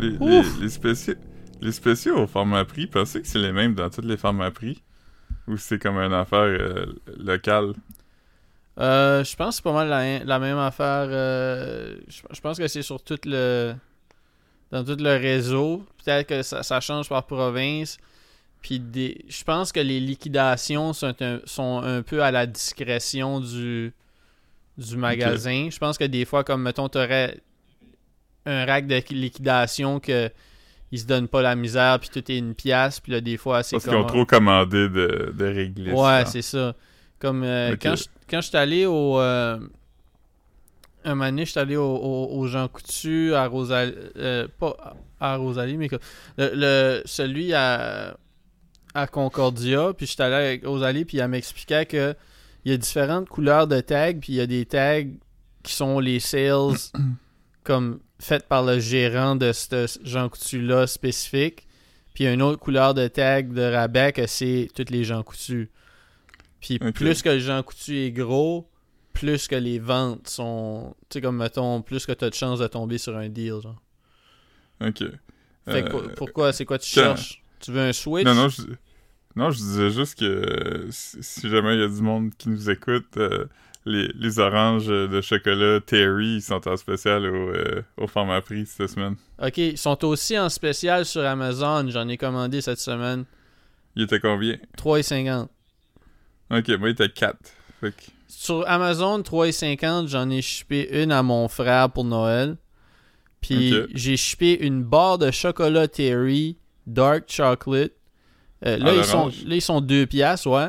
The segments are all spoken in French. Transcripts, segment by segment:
Les, les, les spéciaux, les spéciaux au format prix, pensez que c'est les mêmes dans tous les formats prix? Ou c'est comme une affaire euh, locale? Euh, je pense que c'est pas mal la, la même affaire. euh, je, je pense que c'est sur tout le. Dans tout le réseau. Peut-être que ça, ça change par province. Puis des, je pense que les liquidations sont un, sont un peu à la discrétion du, du magasin. Je pense que des fois, comme mettons, t'aurais un rack de liquidation que ils se donnent pas la misère, puis tout est une pièce, puis là, des fois, c'est Parce comme... qu'ils ont trop commandé de, de réglisses. Ouais, c'est ça. Comme euh, quand je quand j'étais allé au euh, un moment donné, j'étais allé au, au, au Jean Coutu à Rosalie euh, pas à Rosalie mais le, le- celui à à Concordia, puis j'étais allé avec Rosalie puis elle m'expliquait que il y a différentes couleurs de tags, puis il y a des tags qui sont les sales comme faites par le gérant de ce Jean Coutu là spécifique. Puis une autre couleur de tag de rabais que c'est toutes les Jean Coutu. Puis plus que le Jean Coutu est gros, plus que les ventes sont. Tu sais, comme mettons, plus que tu as de chances de tomber sur un deal. Genre. Ok. Fait que Euh, pourquoi C'est quoi tu quand- cherches? Tu veux un Switch? Non, non, je, non, je disais juste que si, si jamais il y a du monde qui nous écoute, euh, les, les oranges de chocolat Terry ils sont en spécial au, euh, au format prix cette semaine. Ok, ils sont aussi en spécial sur Amazon. J'en ai commandé cette semaine. Il était combien? 3,50. Ok, moi il était 4. Fait que, Sur Amazon, 3,50, j'en ai shippé une à mon frère pour Noël. Puis j'ai shippé une barre de chocolat Terry Dark Chocolate. Euh, là, ils sont, là, ils sont 2 piastres, ouais.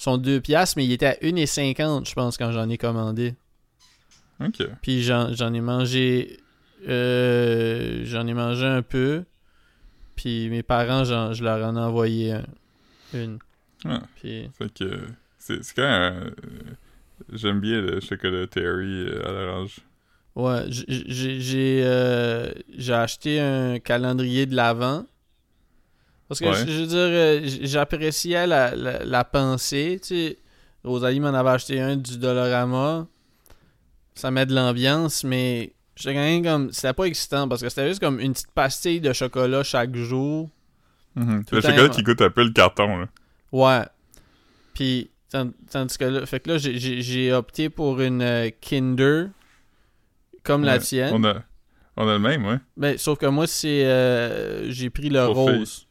Sont 2 piastres, mais il était à 1,50, je pense, quand j'en ai commandé. ok. Puis j'en j'en ai mangé... euh, j'en ai mangé un peu. Puis mes parents, j'en- je leur en ai envoyé un- une. Ah. Puis... Fait que c'est c'est quand euh, J'aime bien le chocolat Terry euh, à l'orange. Ouais, j'ai j'ai euh, j'ai acheté un calendrier de l'avant. Parce que Ouais. je, veux dire, euh, j'appréciais la, la, la pensée. Tu sais, Rosalie m'en avait acheté un du Dollarama. Ça met de l'ambiance, mais j'étais quand même comme. C'était pas excitant parce que c'était juste comme une petite pastille de chocolat chaque jour. Mhm. Tout Le chocolat qui goûte un peu le carton, là. Ouais. Puis, tandis que là, fait que là, j'ai- opté pour une euh, Kinder. Comme la tienne. On a, on a le même, ouais. Ben, sauf que moi, c'est. euh, j'ai pris le Pour rose.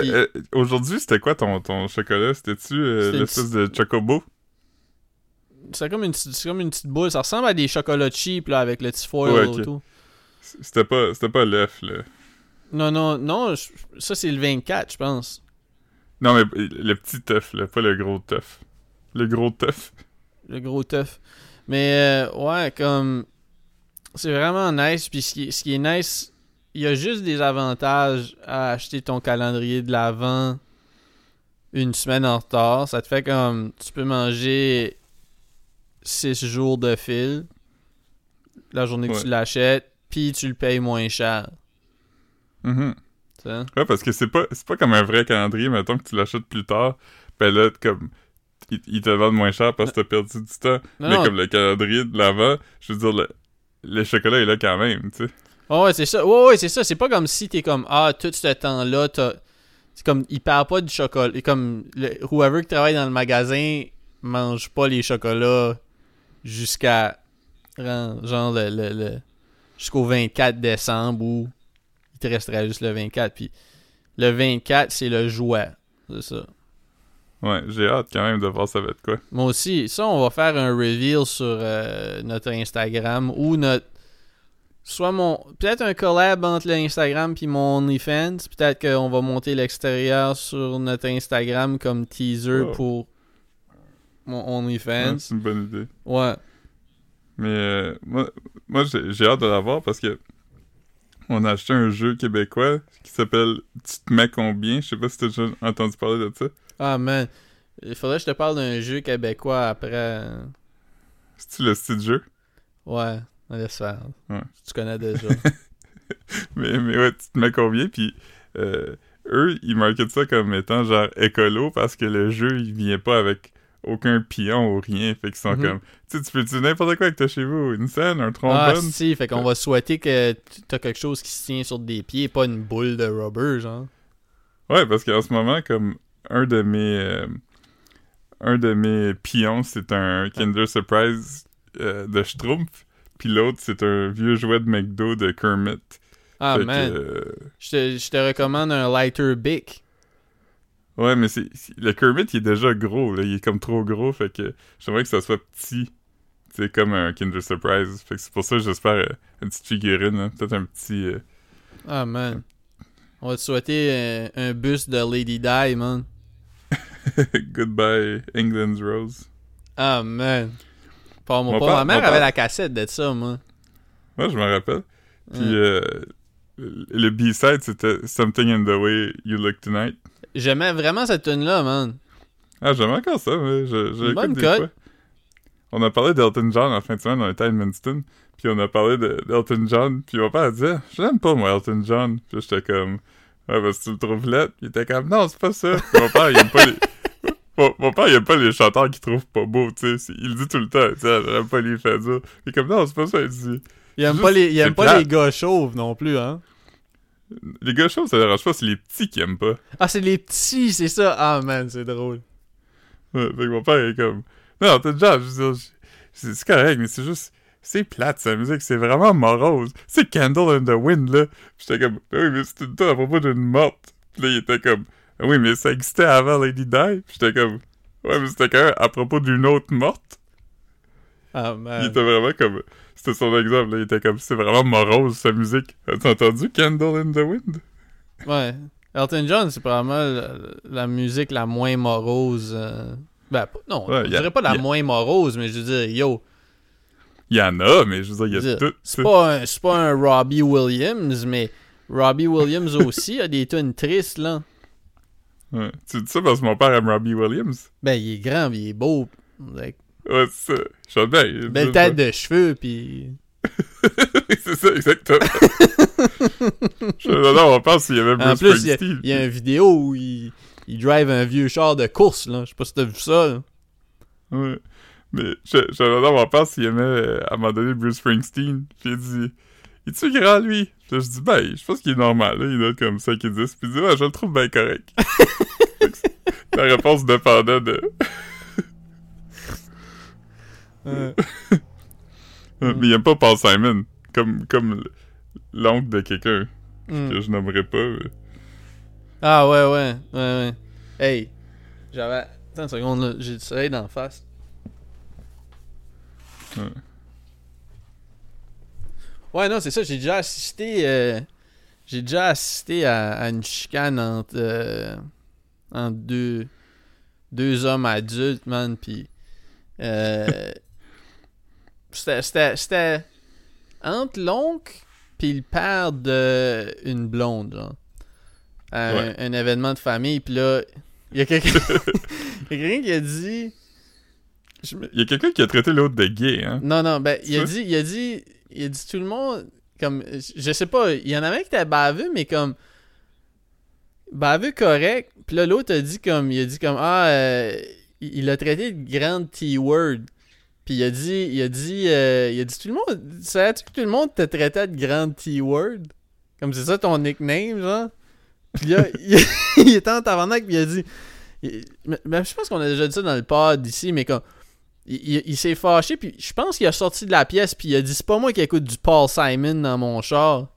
Puis- euh, Aujourd'hui, c'était quoi ton, ton chocolat? C'était-tu euh, l'espèce de chocobo? C'est comme, une comme une petite boule. Ça ressemble à des chocolats cheap, là, avec le petit foil Ouais, ok. autour. C'était pas, c'était pas l'œuf, là. Non, non, non. Ça, c'est le 24, je pense. Non, mais le petit œuf, là, pas le gros œuf. Le gros œuf. Le gros teuf. Mais, euh, ouais, comme. C'est vraiment nice. Puis, ce qui, ce qui est nice, il y a juste des avantages à acheter ton calendrier de l'avant une semaine en retard. Ça te fait comme. Tu peux manger 6 jours de fil. La journée que Ouais. tu l'achètes. Puis, tu le payes moins cher. Sais? Ouais, parce que c'est pas, pas comme un vrai calendrier, mettons que tu l'achètes plus tard, ben là, comme, ils il te vendent moins cher parce que t'as perdu du temps. Non, mais non. comme le calendrier de l'avant, je veux dire, le, le chocolat est là quand même, tu sais. Ouais, ouais, c'est ça. Ouais, ouais, c'est ça. C'est pas comme si t'es comme, ah, tout ce temps-là, t'as. C'est comme, il perd pas du chocolat. Et comme, le, whoever qui travaille dans le magasin mange pas les chocolats jusqu'à. Genre, le. le, le- jusqu'au 24 décembre où il te resterait juste le 24. Puis le 24, c'est le jouet. C'est ça. Ouais, j'ai hâte quand même de voir ça va être quoi. Moi aussi, ça, on va faire un reveal sur euh, notre Instagram ou notre. Soit mon. Peut-être un collab entre l'Instagram puis mon OnlyFans. Peut-être qu'on va monter l'extérieur sur notre Instagram comme teaser Oh. pour mon Ouais, OnlyFans. c'est une bonne idée. Ouais. Mais euh, moi, moi j'ai hâte de l'avoir parce que on a acheté un jeu québécois qui s'appelle Tu te mets combien? Je sais pas si t'as déjà entendu parler de ça. Ah, man. Il faudrait que je te parle d'un jeu québécois après. C'est-tu le style de jeu? Ouais, laisse faire. Ouais. Tu connais déjà. Mais, mais ouais, tu te mets combien? Puis euh, eux, ils marketent ça comme étant genre écolo parce que le jeu, il vient pas avec aucun pion ou rien. Fait qu'ils sont Mhm. comme, tu sais, tu peux dire n'importe quoi que t'as chez vous, une scène, un Ah, trombone. si, fait qu'on va souhaiter que t'as quelque chose qui se tient sur des pieds, pas une boule de rubber, genre. ouais, parce qu'en ce moment, comme un de mes, euh, un de mes pions, c'est un Kinder Surprise euh, de Schtroumpf, puis l'autre, c'est un vieux jouet de McDo de Kermit. Ah, Fait man. euh, Je te, je te recommande un lighter Bic. Ouais, mais c'est le Kermit, il est déjà gros, là. Il est comme trop gros, fait que j'aimerais que ça soit petit. C'est comme un Kinder Surprise. Fait que c'est pour ça que j'espère euh, une petite figurine, là. Peut-être un petit... euh, Ah, man. On va te souhaiter euh, un bus de Lady Di, man. Goodbye, England's Rose. Ah, man. Pas, mon Mon pas, père- ma mère mon avait père- la cassette de ça, moi. Moi, je me rappelle. Puis euh, le B-side, c'était Something in the Way You Look Tonight. J'aimais vraiment cette tune-là, man. Ah, j'aime encore ça, mais je, je bonne des fois. On a parlé d'Elton John en fin de semaine, on était à Edmundston, puis on a parlé de- d'Elton John, puis mon père disait « Je l'aime pas, moi, Elton John. » Puis j'étais comme « Ouais, parce que tu le trouves laid. » Puis il était comme « Non, c'est pas ça. » Puis mon père, il aime pas les... Mon, mon père, il aime pas les chanteurs qu'il trouve pas beaux, tu sais. Il le dit tout le temps, tu sais, j'aime pas les faits durs. Il est comme « Non, c'est pas ça. » Il dit Il aime pas les, il aime c'est pas les gars chauves non plus, hein. « Les gars chauds, ça dérange pas, c'est les petits qui aiment pas. Ah, c'est les petits, c'est ça. Ah, man, c'est drôle. » Ouais, fait que mon père est comme Non, Elton John, je veux c'est correct, mais c'est juste... C'est plate, sa musique, c'est vraiment morose. C'est Candle in the Wind, là. J'étais comme, oui, mais c'est une tonne à propos d'une morte. Puis là, il était comme, oui, mais ça existait avant Lady Di. J'étais comme, ouais, mais c'était quand même à propos d'une autre morte. Ah, Il man. était vraiment comme, c'était son exemple, là. Il était comme, c'est vraiment morose, sa musique. As-tu entendu Candle in the Wind? Ouais. Elton John, c'est probablement la, la musique la moins morose. euh, Ben, non, Ouais, je a- dirais pas la a- moins morose, mais je veux dire, yo, Il y en a, mais je veux dire, il y a tout. c'est pas, un- c'est pas un Robbie Williams, mais Robbie Williams aussi a des tunes tristes, là. Ouais. Tu dis ça parce que mon père aime Robbie Williams? Ben, il est grand, pis il est beau. Ouais, c'est ça. Je bien. il- belle tête de cheveux, pis... c'est ça, exactement. je non, on pense qu'il y avait Bruce En plus, il y, a, Springsteen. il y a une vidéo où il, il drive un vieux char de course, là. Je sais pas si t'as vu ça, là. Ouais. Mais je, je on pense qu'il aimait euh, à un moment donné Bruce Springsteen. Puis il dit Es-tu grand lui Puis je dis Ben, je pense qu'il est normal. Là. Il note comme 5 et 10. Puis il dit Ouais, je le trouve bien correct. La réponse dépendait de. Ouais, Mais il aime pas Paul Simon. Comme, comme l'oncle de quelqu'un Hmm. que je nommerai pas. mais- Ah ouais, ouais, ouais, ouais. Hey, j'avais... Attends une seconde, là. J'ai du soleil d'en face. Ouais. Ouais, non, c'est ça. J'ai déjà assisté... euh, J'ai déjà assisté à, à une chicane entre... euh, entre deux... Deux hommes adultes, man, pis... Euh... c'était... Entre l'oncle puis le père de une blonde, genre. À un, Ouais. un événement de famille, puis là, il y a quelqu'un qui a dit... Me- Il y a quelqu'un qui a traité l'autre de gay, hein? Non, non, ben, il a dit, il a dit, il a dit tout le monde, comme, je sais pas, il y en avait qui était baveux, mais comme, baveux correct, puis là, l'autre a dit comme, il a dit comme, ah, euh, il il a traité de grande T-word, puis il a dit, il a dit, euh, il a dit tout le monde, savais-tu que tout le monde te traitait de grande T-word? Comme c'est ça ton nickname, genre? Puis là, il, il était en tabarnak, puis il a dit, mais- mais je pense qu'on a déjà dit ça dans le pod ici, mais comme, il, il- il s'est fâché, puis je pense qu'il a sorti de la pièce, puis il a dit c'est pas moi qui écoute du Paul Simon dans mon char.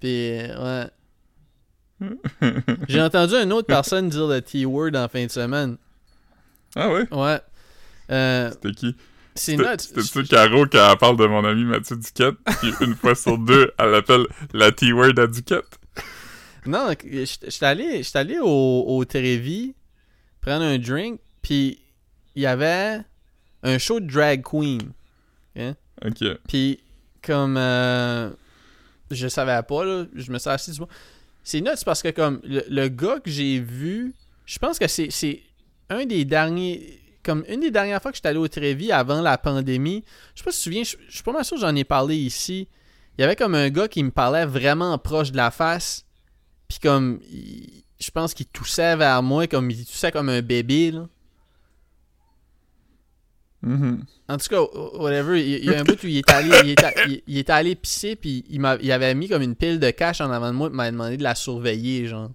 Puis, ouais. J'ai entendu une autre personne dire le T-word en fin de semaine. Ah ouais Ouais. Euh, C'était qui? c'est. C'était-tu Caro qui parle de mon ami Mathieu Duquette, puis une fois sur deux, elle appelle la T-word à Duquette? Non, j'étais j'étais allé, j'étais allé au, au Trévis prendre un drink, puis il y avait un show de drag queen. Ok. Puis, comme euh, je savais pas, là, je me suis assis du. C'est nuts parce que, comme le, le gars que j'ai vu, je pense que c'est c'est un des derniers. Comme une des dernières fois que j'étais allé au Trévis avant la pandémie, je sais pas si tu te souviens, je, je suis pas mal sûr que j'en ai parlé ici. Il y avait comme un gars qui me parlait vraiment proche de la face. Puis comme, il- je pense qu'il toussait vers moi, comme il toussait comme un bébé, là. Mhm. En tout cas, whatever, il, il y a un bout où il est allé, il est, a- il- il est allé pisser, puis il, avait mis comme une pile de cash en avant de moi, puis m'a demandé de la surveiller, genre.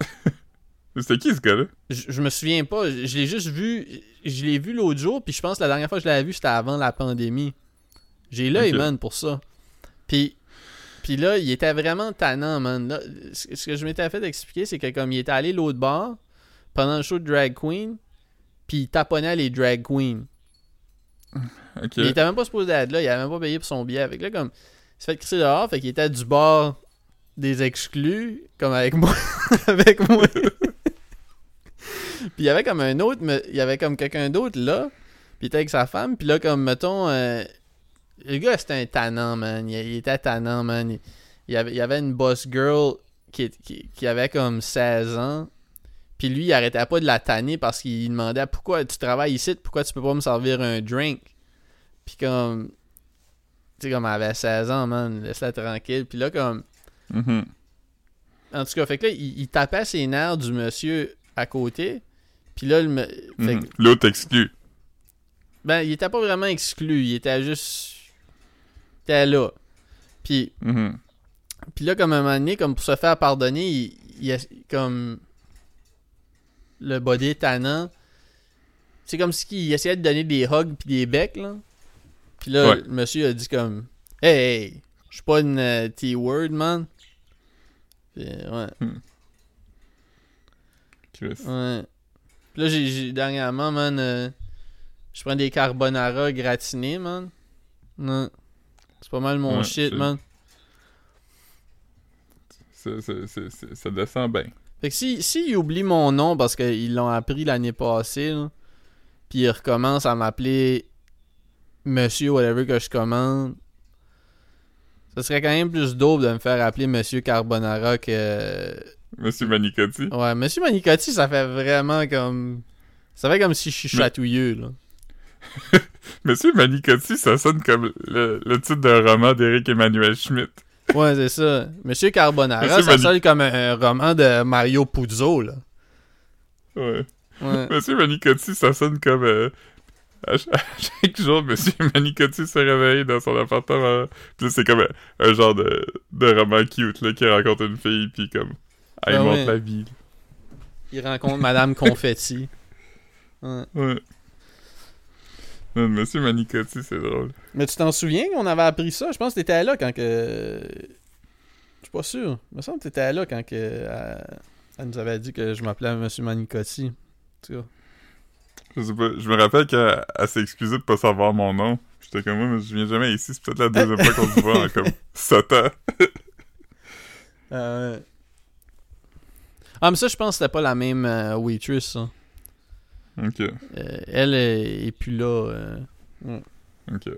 C'était qui ce gars-là? Je, je me souviens pas, je, je l'ai juste vu, je l'ai vu l'autre jour, puis je pense que la dernière fois que je l'avais vu, c'était avant la pandémie. J'ai l'œil, Ok. man, pour ça. Puis, puis là, il était vraiment tannant, man. Là, ce ce que je m'étais fait expliquer, c'est que comme il était allé l'autre bord, pendant le show de Drag Queen, puis il taponnait les Drag Queens. Il était même pas supposé être là, il avait même pas payé pour son billet. Avec là, comme, il s'est fait crisser dehors, fait qu'il était du bord des exclus, comme avec moi. avec moi. puis il y avait comme un autre, mais il y avait comme quelqu'un d'autre là, puis il était avec sa femme, puis là, comme, mettons, euh, le gars, c'était un tannant, man. Il, il était tannant, man. Il, il y avait, il avait une boss girl qui, qui, qui avait comme 16 ans. Puis lui, il arrêtait pas de la tanner parce qu'il demandait pourquoi tu travailles ici, pourquoi tu peux pas me servir un drink. Puis comme. Tu sais, comme elle avait 16 ans, man, laisse-la tranquille. Puis là, comme. Mhm. En tout cas, fait que là, il, il tapait ses nerfs du monsieur à côté. Puis là, le Mhm. que- L'autre exclu. ben, il était pas vraiment exclu. Il était juste. Il était là. Puis, Mhm. puis là, comme un moment donné, comme pour se faire pardonner, il, il comme. Le body tannant. C'est comme si il essayait de donner des hugs puis des becs, là. Puis là, Ouais. le monsieur a dit comme Hey, hey, je suis pas une euh, T-word, man. Ouais, Chris. ouais. Puis là, j'ai, dernièrement, man, euh, je prends des carbonara gratinés, man. Ouais. C'est pas mal mon Ouais, shit, man. C'est- c'est- Ça descend bien. Fait que si, si oublient mon nom parce qu'ils l'ont appris l'année passée, puis ils recommencent à m'appeler Monsieur whatever que je commande, ça serait quand même plus dope de me faire appeler Monsieur Carbonara que... Monsieur Manicotti. Ouais, Monsieur Manicotti, ça fait vraiment comme... Ça fait comme si je suis chatouilleux, là. Monsieur Manicotti, ça sonne comme le, le titre d'un roman d'Éric Emmanuel Schmitt. Ouais, c'est ça. Monsieur Carbonara, Monsieur ça sonne comme un, roman de Mario Puzo, là. Ouais. Ouais. Monsieur Manicotti, ça sonne comme... euh, à, ch- à chaque jour, Monsieur Manicotti se réveille dans son appartement. Puis c'est comme un, un genre de, de roman cute, là, qui rencontre une fille, puis comme... Elle Ah montre ouais. la vie. Il rencontre Madame Confetti. Ouais. Ouais. Non, Monsieur Manicotti, c'est drôle. Mais tu t'en souviens? Qu'on avait appris ça? Je pense que t'étais là quand que. Je suis pas sûr. Il me semble que t'étais là quand que. Elle, elle nous avait dit que je m'appelais Monsieur Manicotti. Je sais pas, je me rappelle qu'elle elle s'est excusée de pas savoir mon nom. J'étais comme, moi, mais je viens jamais ici, c'est peut-être la deuxième fois qu'on se voit en comme 7 ans. Ah ouais. Ah, mais ça, je pense que c'était pas la même euh, waitress, ça. Ok, Euh, elle est, est plus là. euh. ok.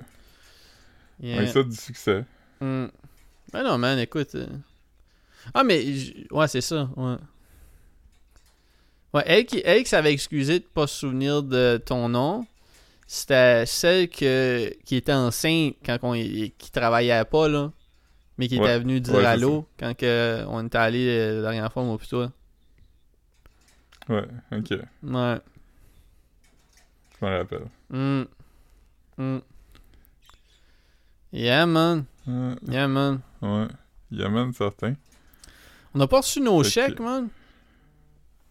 Yeah. Ouais, ça, du succès. Hmm. Ben non, man, écoute. euh. Ah, mais. j- Ouais, c'est ça, ouais. Ouais, elle qui, elle qui s'avait excusé de pas se souvenir de ton nom, c'était celle que, qui était enceinte quand on, qui travaillait pas, là. Mais qui Ouais. était venue dire Ouais, allô quand que on était allé la dernière fois, moi, toi. Ouais, ok. Ouais. Je me rappelle. Hmm. Hmm. Yeah, man. Yeah, man. ouais. Yaman, certain. On n'a pas reçu nos Fait que- chèques, man?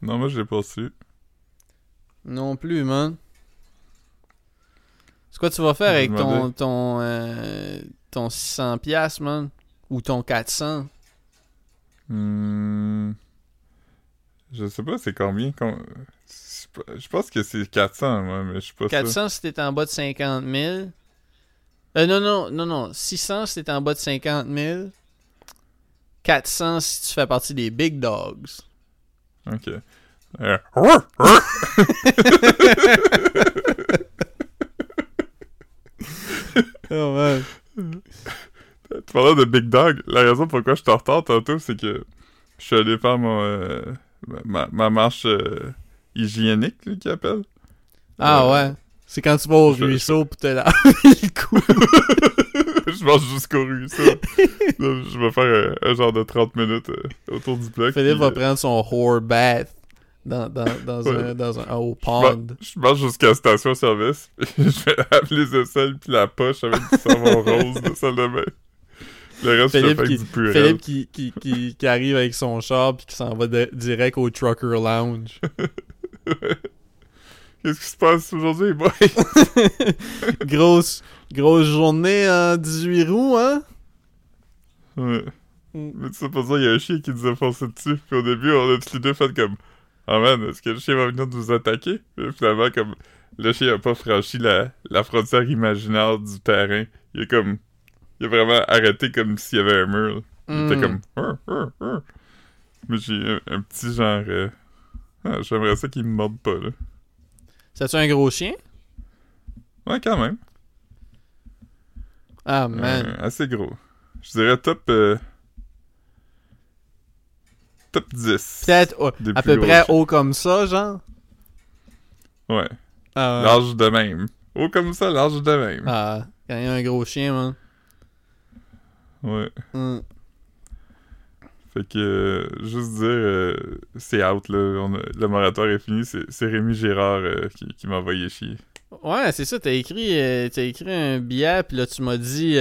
Non, moi, je l'ai pas su. Non plus, man. C'est quoi tu vas faire avec ton ton euh, ton 600 pièces, man? Ou ton 400 Hmm... Je sais pas, c'est combien. Je pense que c'est 400, moi, mais je suis pas sûr. 400 si t'es en bas de 50 000. Euh, non non non non, 600 si t'es en bas de 50 000. 400 si tu fais partie des big dogs. Ok. Euh. Oh man. Tu parlais de Big Dog. La raison pourquoi je suis en retard tantôt, c'est que je suis allé faire mon, euh, ma, ma marche euh, hygiénique, là, qu'ils appellent. Ah Euh, ouais. C'est quand tu vas au je- ruisseau pour te laver le cou. je marche jusqu'au ruisseau. Donc, je vais faire un, un genre de 30 minutes euh, autour du bloc. Philippe va euh, prendre son whore bath dans, dans, dans, Ouais. un, dans un, au Je mar- pond. Je marche jusqu'à la station-service, je vais appeler les aisselles puis la poche avec du savon rose de salle de bain. Le reste, je Philippe fais qui- du purée. Philippe qui, qui, qui, qui arrive avec son char puis qui s'en va de- direct au Trucker Lounge. Qu'est-ce qui se passe aujourd'hui, boy? grosse, grosse journée en 18 roues, hein? Ouais. Mm. Mais tu sais pas ça, il y a un chien qui nous a foncé dessus. Puis au début, on a tous les deux fait comme Ah man, est-ce que le chien va venir nous attaquer? Puis finalement, comme le chien a pas franchi la, la frontière imaginaire du terrain. Il a comme. Il a vraiment arrêté comme s'il y avait un mur. Il était Mm. comme. Hur, hur, hur. Mais j'ai un, un petit genre. euh, ah, J'aimerais ça qu'il me morde pas, là. C'est-tu un gros chien? Ouais, quand même. Ah, man. Euh, assez gros. Je dirais top. euh, top 10. Peut-être oh, à peu près chiens. haut comme ça, genre? Ouais. Ah, Large de même. Haut comme ça, large de même. ah, quand il y a un gros chien, man. Ouais. Mm. Fait que, euh, juste dire, euh, c'est out, là. On a- le moratoire est fini. C'est Rémi Girard euh, qui, qui m'a envoyé chier. Ouais, c'est ça, t'as écrit, t'as écrit un billet, puis là, tu m'as dit,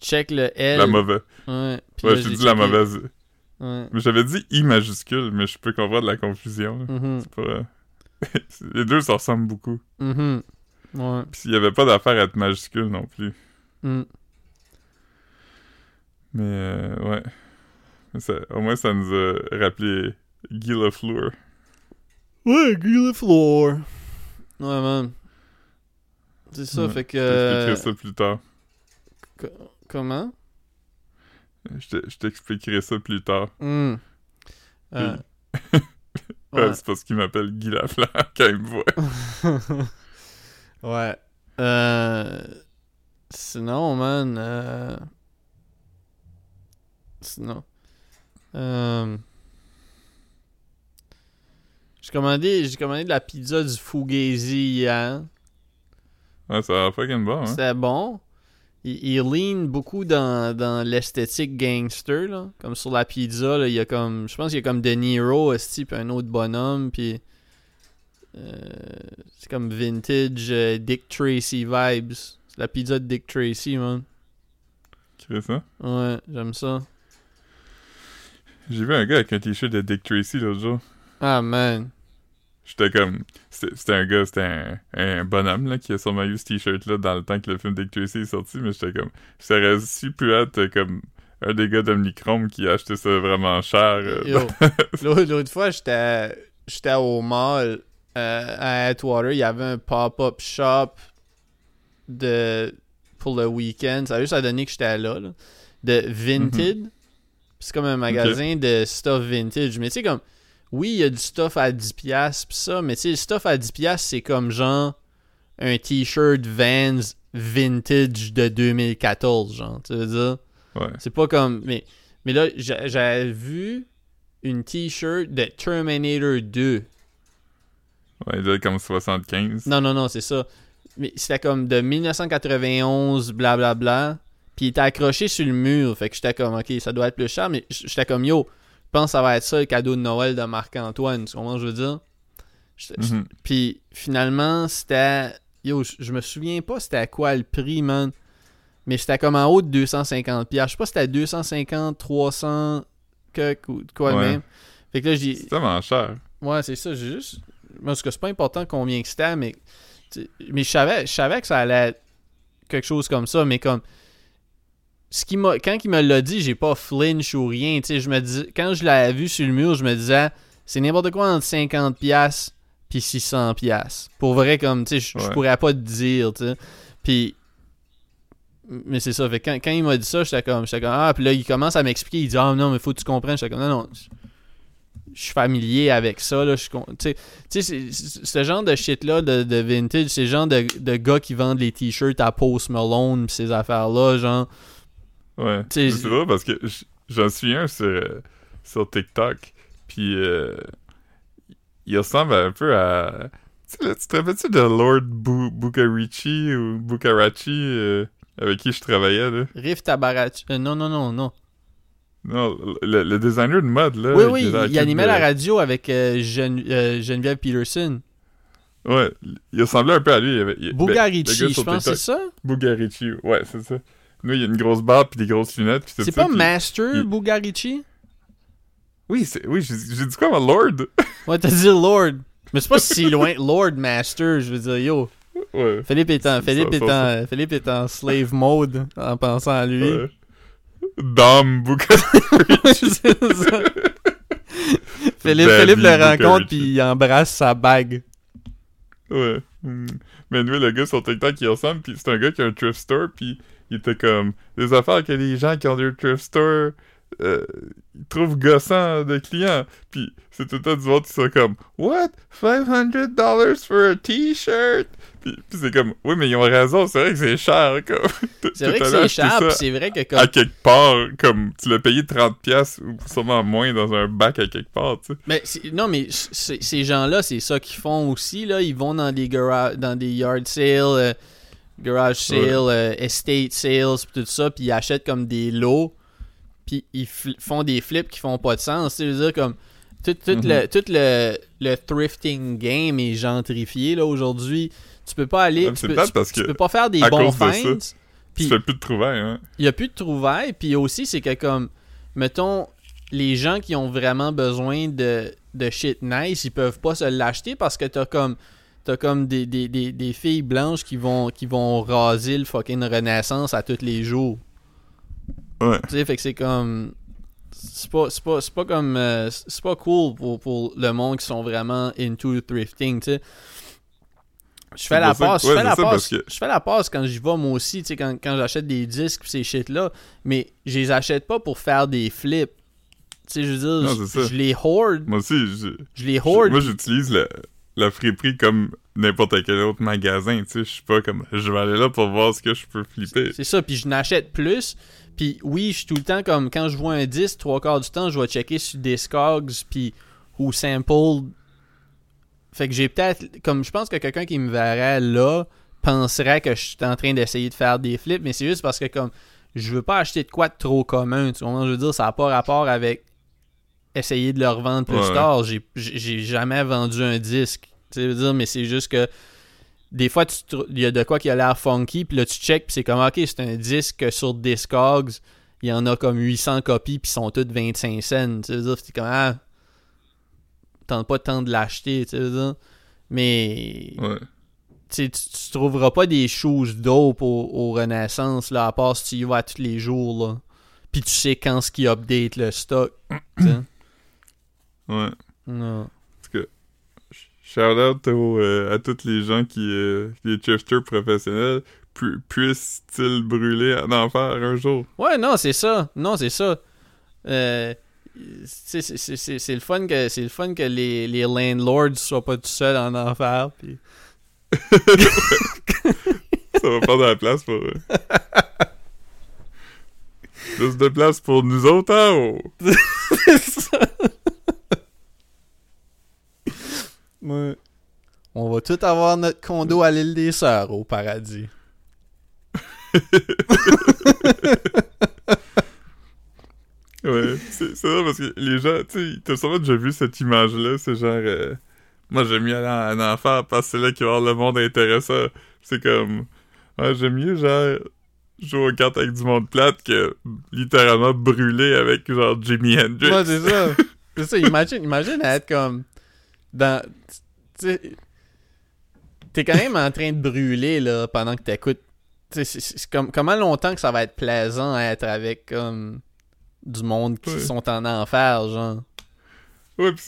check le L. La mauvaise. Ouais, puis Ouais, là, je t'ai j'ai dit la mauvaise. Ouais. Mais j'avais dit I majuscule, mais je peux comprendre la confusion. C'est pas... Les deux, ça ressemble beaucoup. Mhm. Ouais. Puis s'il y avait pas d'affaire à être majuscule non plus. Mm. Mais, euh, ouais. Ça- au moins, ça nous a rappelé Guy Lafleur. Ouais, Guy le floor. Ouais, man. C'est ça, Ouais, fait que... Je t'expliquerai ça plus tard. Comment? Je te- je t'expliquerai ça plus tard. Euh, Ouais, ouais. c'est parce qu'il m'appelle Guy Lafleur quand il me voit. ouais. Euh... Sinon, man... euh, Sinon... Euh... J'ai commandé, j'ai commandé de la pizza du Fugazi hier. Ouais, ça va fucking bon, hein. C'était bon. Il, il lean beaucoup dans, dans l'esthétique gangster, là. Comme sur la pizza, là, il y a comme... Je pense qu'il y a comme De Niro, puis un autre bonhomme, puis... euh, c'est comme vintage euh, Dick Tracy vibes. C'est la pizza de Dick Tracy, man. Chris, hein? Ouais, j'aime ça. J'ai vu un gars avec un t-shirt de Dick Tracy l'autre jour. Ah, man. J'étais comme. C'était un gars, c'était un, un bonhomme là, qui a sûrement eu ce t-shirt-là dans le temps que le film Dick Tracy est sorti, mais j'étais comme. Ça aurait su pu être comme un des gars d'Omnichrome qui a acheté ça vraiment cher. euh, l'autre fois, j'étais j'étais au mall euh, à Atwater. Il y avait un pop-up shop de pour le week-end. Ça a juste à donner que j'étais là, là, De Vinted. C'est comme un magasin de stuff vintage. Mais tu sais, comme, oui, il y a du stuff à 10$, pis ça, mais tu sais, le stuff à 10$, c'est comme genre un t-shirt Vans vintage de 2014, genre, tu veux dire? ouais. C'est pas comme. Mais, mais là, j'a- j'avais vu une t-shirt de Terminator 2. Ouais, il doit être comme 75. Non, non, non, c'est ça. Mais c'était comme de 1991, blablabla. Bla, puis il était accroché sur le mur. Fait que j'étais comme, ok, ça doit être plus cher. Mais j'étais comme, yo, je pense que ça va être ça le cadeau de Noël de Marc-Antoine. Tu comprends ce que je veux dire? Mhm. Puis finalement, c'était. Yo, je- je me souviens pas c'était à quoi le prix, man. Mais c'était comme en haut de 250$. piastres. Je sais pas si c'était à 250, 300, que, ou de quoi Ouais. même. Fait que là, j'ai. C'est tellement cher. Ouais, c'est ça, j'ai juste. Parce que c'est pas important combien que c'était, mais. Mais je savais, je savais que ça allait être quelque chose comme ça, mais comme. Ce qui m'a, quand il me l'a dit, j'ai pas flinch ou rien. Je me dis, quand je l'avais vu sur le mur, je me disais, c'est n'importe quoi entre 50$ piastres puis 600$. piastres. Pour vrai, comme, tu sais, je Ouais. pourrais pas te dire, tu. Puis. Mais c'est ça, fait quand, quand il m'a dit ça, j'étais comme, j'étais comme, ah, puis là, il commence à m'expliquer, il dit, ah, non, mais faut que tu comprennes. J'étais comme, non, non, je suis familier avec ça, là, je tu sais, ce genre de shit-là de, de vintage, c'est le genre de, de gars qui vendent les t-shirts à Post Malone pis ces affaires-là, genre. Ouais. C'est vrai parce que j'en suis un sur, euh, sur TikTok. Puis euh, il ressemble un peu à. Tu sais, là, tu te rappelles-tu de Lord Bu Bucarici ou Bucarachi euh, avec qui je travaillais là? Riff Tabarachi. euh, non, non, non, non. Non, le, le designer de mode, là. Oui, oui, il, animait de- la radio avec euh, Gen- Geneviève Peterson. Ouais, il ressemblait un peu à lui. Il ben, Bugarici, je pense, c'est ça? Bugarici, ouais, c'est ça. Nous, il y a une grosse barbe puis des grosses lunettes. puis C'est pas Master il- Bugarici? Oui, c'est... oui j'ai j'ai dit quoi, Lord? Ouais, t'as dit Lord. Mais c'est pas si loin. Lord Master, je veux dire, yo. ouais. Philippe est en, Philippe ça, est ça, en, Philippe est en slave mode en pensant à lui. ouais. Dame Bugarici. C'est ça. Philippe, Daddy Philippe le rencontre puis il embrasse sa bague. Ouais. Hmm. Mais nous, le gars sur TikTok, il ressemble, puis c'est un gars qui a un thrift store, puis il était comme... Les affaires que les gens qui ont des thrift store, euh, ils trouvent gossant de clients. Puis c'est tout temps du monde qui sont comme « What? 500 dollars for a t-shirt? » Puis, puis c'est comme « Oui, mais ils ont raison, c'est vrai que c'est cher, comme... C'est vrai que c'est cher, puis c'est vrai que à comme... quelque part, comme tu l'as payé 30$ piastres, ou sûrement moins dans un bac à quelque part, tu sais. Mais non, mais ces gens-là, c'est ça qu'ils font aussi. Là. Ils vont dans des, dans des yard sales, euh, garage sales, euh, estate sales, pis tout ça, puis ils achètent comme des lots, puis ils font des flips qui font pas de sens. Tu veux dire, comme tout, tout, le, tout le, le thrifting game est gentrifié là aujourd'hui. Tu peux pas aller. Tu, c'est peux, tu- parce tu peux pas faire des bons finds. Tu Puis fais plus de trouvailles, hein. il y a plus de trouvailles. Puis aussi, c'est que comme, mettons, les gens qui ont vraiment besoin de, de shit nice, ils peuvent pas se l'acheter parce que t'as comme t'as comme des, des, des, des filles blanches qui vont qui vont raser le fucking renaissance à tous les jours. Ouais. Tu sais, fait que c'est comme c'est pas, c'est pas, c'est pas comme euh, c'est pas cool pour, pour le monde qui sont vraiment into thrifting, tu sais. Je fais la passe, je fais la passe, que- je fais la passe quand j'y vais moi aussi, tu sais, quand, quand j'achète des disques pis ces shit là, mais je les achète pas pour faire des flips. Tu sais, je veux dire, Non, je- les hoard, Moi aussi, je... je les hoard. Moi, j'utilise la, la friperie comme n'importe quel autre magasin, tu sais. Je suis pas comme, je vais aller là pour voir ce que je peux flipper. C'est ça, puis je n'achète plus. Puis oui, je suis tout le temps comme quand je vois un disque, trois quarts du temps, je vais checker sur Discogs puis ou Sample. Fait que j'ai peut-être comme je pense que quelqu'un qui me verrait là penserait que je suis en train d'essayer de faire des flips, mais c'est juste parce que comme je veux pas acheter de quoi de trop commun, tu comprends? Je veux dire, ça n'a pas rapport avec essayer de le revendre plus Ouais. tard. J'ai jamais vendu un disque. Tu veux dire, mais c'est juste que des fois, il y a de quoi qui a l'air funky, puis là, tu check, puis c'est comme, ok, c'est un disque que sur Discogs, il y en a comme 800 copies, puis ils sont toutes 25 cents. Tu veux dire, c'est comme, ah, tente pas tant de l'acheter, tu veux dire. Mais, Ouais. tu trouveras pas des choses dope au, au Renaissance, là, à part si tu y vas tous les jours, là. Puis tu sais quand ce qui update le stock. Ouais. Non. Shout out au, euh, à tous les gens qui, euh, les thrifters professionnels, pu- puissent-ils brûler en enfer un jour? Ouais, non, c'est ça. Non, c'est ça. Euh, c'est le fun que c'est le fun que les, les landlords soient pas tout seuls en enfer. Puis... Ça va prendre la place pour eux. Plus de place pour nous autres en haut. c'est ça. Ouais. On va tout avoir notre condo à l'île des Sœurs au paradis. Ouais, c'est c'est ça parce que les gens, tu sais, t'as sûrement déjà vu cette image-là, c'est genre, euh, moi j'aime mieux aller en, en enfer parce que c'est là qu'il va y avoir le monde intéressant. C'est comme, ouais, j'aime mieux genre jouer aux cartes avec du monde plate que littéralement brûler avec genre Jimi Hendrix. Ouais, c'est ça. C'est ça, imagine, imagine être comme dans t'es quand même en train de brûler là pendant que t'écoutes. C'est- comme comment longtemps que ça va être plaisant à être avec comme du monde qui Ouais. sont en enfer, genre? Ouais, pis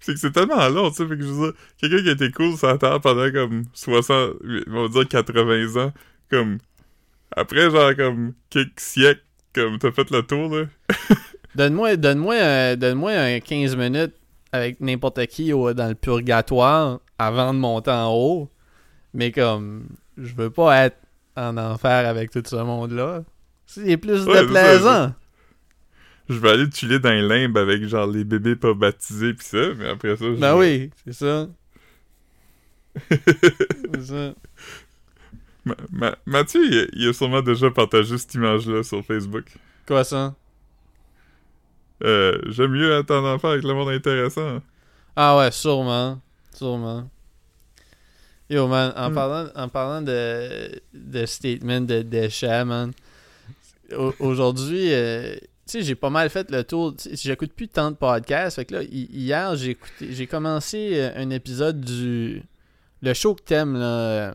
c'est que c'est tellement long, tu sais, fait que je veux dire, quelqu'un qui a été cool sur la Terre pendant comme 60, on va dire 80 ans, comme, après genre comme quelques siècles, comme t'as fait le tour, là. Donne-moi donne-moi un- donne-moi un 15 minutes avec n'importe qui au- dans le purgatoire avant de monter en haut. Mais comme je veux pas être en enfer avec tout ce monde-là. C'est plus Ouais, de c'est ça, plaisant. Je vais aller chiller dans les limbes avec genre les bébés pas baptisés pis ça, mais après ça, je Ben oui, c'est ça. c'est ça. Ma- Ma- Mathieu, il a, il a sûrement déjà partagé cette image-là sur Facebook. Quoi ça? Euh, j'aime mieux attendre d'en faire avec le monde intéressant. Ah ouais, sûrement. Sûrement. Yo, man, en Hmm. parlant, en parlant de, de statement de déchets, man, au- aujourd'hui, euh, tu sais, j'ai pas mal fait le tour. J'écoute plus tant de podcasts. Fait que là, hi- hier, j'ai écouté, j'ai commencé euh, un épisode du. Le show que t'aimes, là.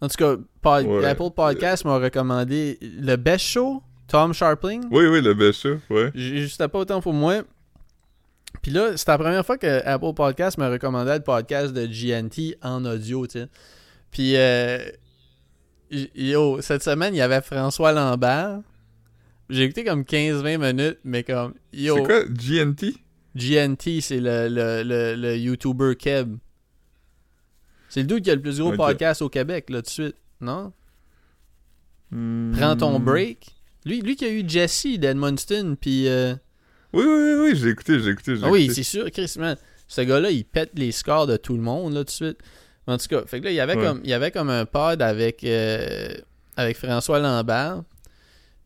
En tout cas, pod- Ouais. Apple Podcast m'a recommandé le best show, Tom Sharpling. Oui, oui, le show, ouais. Juste pas autant pour moi. Puis là, c'est la première fois que Apple Podcast m'a recommandé le podcast de GNT en audio, tu sais. Puis, euh, yo, cette semaine, il y avait François Lambert. J'ai écouté comme 15-20 minutes, mais comme, yo, C'est quoi, GNT? GNT, c'est le, le, le, le YouTuber Keb. C'est le dude qui a le plus gros podcast au Québec, là, tout de suite, non? Hmm. Prends ton break. Lui, lui qui a eu Jesse d'Edmundston, puis... euh, Oui, oui, oui, oui, j'ai écouté, j'ai écouté, j'ai Ah oui, c'est sûr, Chris, man. Ce gars-là, il pète les scores de tout le monde, là, tout de suite. En tout cas, fait que là, il y avait, Ouais. comme, il y avait comme un pod avec, euh, avec François Lambert.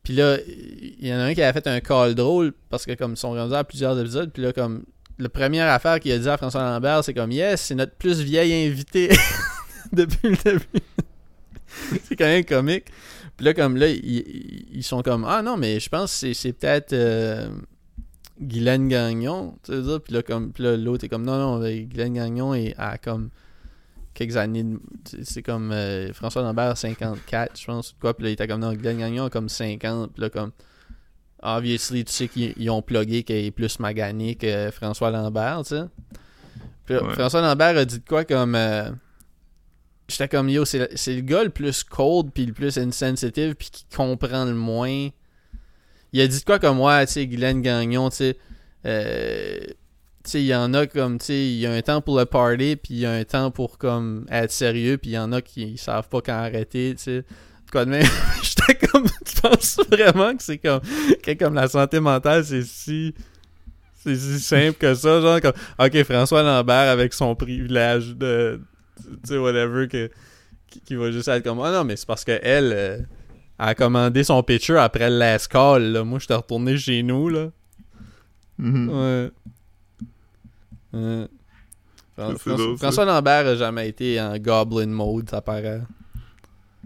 Puis là, il y en a un qui avait fait un call drôle parce que, comme, ils sont rendus à plusieurs épisodes. Puis là, comme, la première affaire qu'il a dit à François Lambert, c'est comme, yes, c'est notre plus vieil invité depuis le début. c'est quand même comique. Puis là, comme là, ils, ils sont comme, ah non, mais je pense que c'est- peut-être. euh, Guylaine Gagnon, tu sais puis là, comme, l'autre est comme, non, non, Guylaine Gagnon est à comme quelques années, de- c'est comme euh, François Lambert 54, je pense, quoi, puis là, il était comme, non, Guylaine Gagnon a comme 50, puis là, comme, obviously, tu sais qu'ils ils ont plugué qu'il est plus magané que François Lambert, tu sais. Puis là, Ouais. François Lambert a dit de quoi comme, euh, j'étais comme, yo, c'est le- gars le plus cold, puis le plus insensitive, puis qui comprend le moins il a dit quoi comme moi, tu sais, Guylaine Gagnon, tu sais, euh, il y en a comme, tu sais, il y a un temps pour le party, puis il y a un temps pour comme être sérieux, puis il y en a qui savent pas quand arrêter, tu sais. Quoi de même, j'étais comme, tu penses vraiment que c'est comme, que comme la santé mentale, c'est si, c'est si simple que ça, genre comme, ok, François Lambert avec son privilège de, tu sais, whatever, que, qui, qui va juste être comme, ah non, mais c'est parce que elle, euh, a commandé son pitcher après le last call. Là. Moi, j'étais retourné chez nous. Là. Mhm. Ouais. Ouais. Fran- C'est François, drôle, ça. François Lambert a jamais été en goblin mode, ça paraît.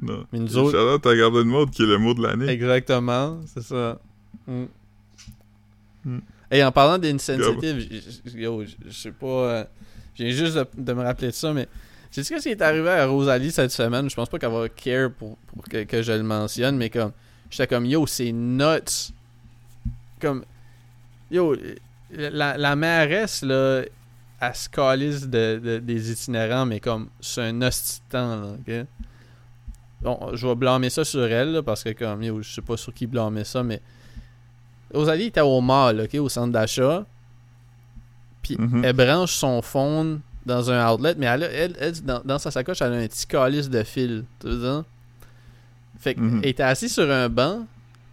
Non. Mais nous autres- à Garden Mode qui est le mot de l'année. Exactement, c'est ça. Mm. Mm. Et en parlant d'insensitive, je sais pas. euh, J'ai juste de, de me rappeler de ça, mais. Sais-tu ce qui est arrivé à Rosalie cette semaine? Je pense pas qu'elle va care pour, pour que, que je le mentionne, mais comme. J'étais comme, yo, c'est nuts. Comme. Yo, la, la mairesse, là, elle se calisse de, de- des itinérants, mais comme, c'est un là, ok? Bon, je vais blâmer ça sur elle, là, parce que comme, yo, je sais pas sur qui blâmer ça, mais Rosalie était au mall, ok, au centre d'achat. Puis Mhm. elle branche son phone dans un outlet, mais elle, a- elle, elle, dans, dans sa sacoche, elle a un petit calice de fil, tu dire? Fait Mhm. était assise sur un banc,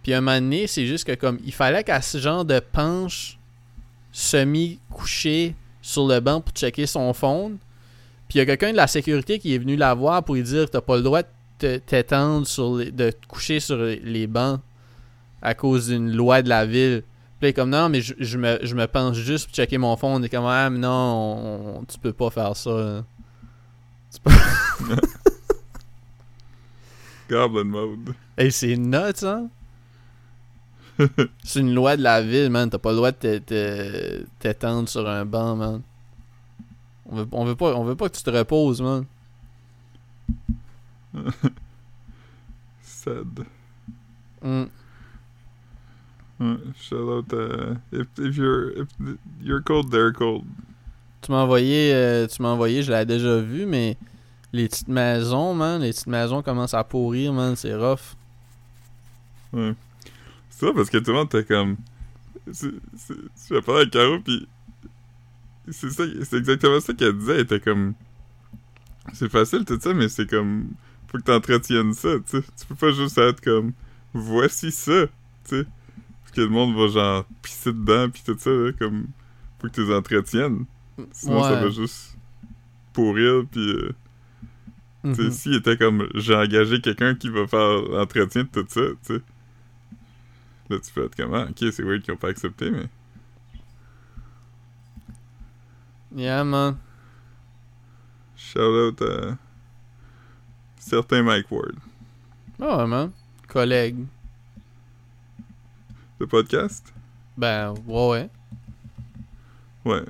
puis un moment donné, c'est juste que comme, il fallait qu'elle se genre de penche semi-couchée sur le banc pour checker son phone. Puis il y a quelqu'un de la sécurité qui est venu la voir pour lui dire t'as pas le droit de te- t'étendre sur les- de te coucher sur les bancs à cause d'une loi de la ville. Puis comme non, mais je, je me, je me penche juste pour checker mon phone. On est comme ah, mais non, on- on- tu peux pas faire ça. là. Goblin Mode. Hey, c'est nuts, hein? c'est une loi de la ville, man. T'as pas le droit de te- te- t'étendre sur un banc, man. On veut, on veut pas, on veut pas que tu te reposes, man. Sad. Mm. Shout out à... If, if you're... If you're cold, they're cold. Tu m'as envoyé, euh, tu m'as envoyé, je l'avais déjà vu, mais les petites maisons, man, les petites maisons commencent à pourrir, man, c'est rough. Ouais. C'est ça parce que tout le monde était comme. c'est- J'ai parlé avec Caro pis. C'est ça, c'est exactement ça qu'elle disait. Elle était comme. C'est facile tout ça, mais c'est comme. Faut que t'entretiennes ça, tu sais. Tu peux pas juste être comme. Voici ça, tu sais. Que le monde va genre pisser dedans pis tout ça, là, comme. Faut que tu les entretiennes. Sinon ça va juste pourrir pis. euh, s'il était comme. J'ai engagé quelqu'un qui va faire l'entretien de tout ça, tu sais. Là, tu peux être comment? Ok, c'est weird qu'ils ont pas accepté, mais. Yeah, man. Shout out à. Certain Mike Ward. Ah ouais, man. Collègue. Le podcast? Ben, ouais, ouais. Ouais.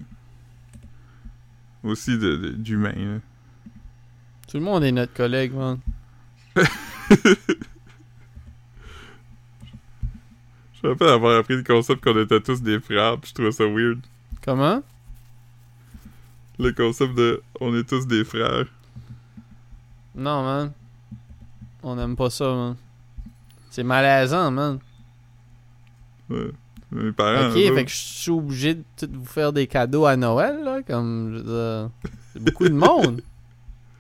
Aussi de, de- d'humain, là. Tout le monde est notre collègue, man. Je me rappelle avoir appris le concept qu'on était tous des frères, pis je trouvais ça weird. Comment? Le concept de on est tous des frères. Non, man. On aime pas ça, man. C'est malaisant, man. Ouais. Mes parents. ok, eux fait que je suis obligé de tout vous faire des cadeaux à Noël, là. Comme, je veux dire, c'est beaucoup de monde.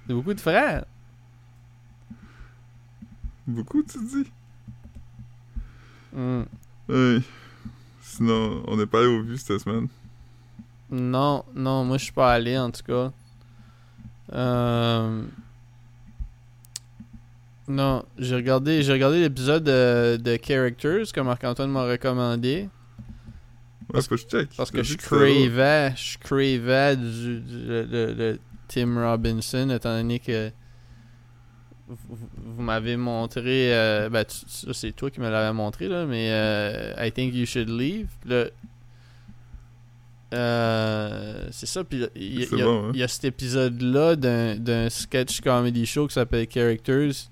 C'est beaucoup de frères. Beaucoup, tu dis? Ouais. Sinon, on n'est pas allé au vu cette semaine. Non, non, moi je suis pas allé en tout cas. Euh... Non, j'ai regardé, j'ai regardé l'épisode de, de Characters que Marc-Antoine m'a recommandé. Ouais, faut que je check. Parce que je cravais, je cravais du, du- de- de Tim Robinson, étant donné que vous, m'avez montré, euh, ben c'est toi qui me l'avais montré là, mais euh, I think you should leave. Le, euh, c'est ça, puis il y, bon, hein? y a cet épisode-là d'un d'un sketch comedy show qui s'appelle Characters.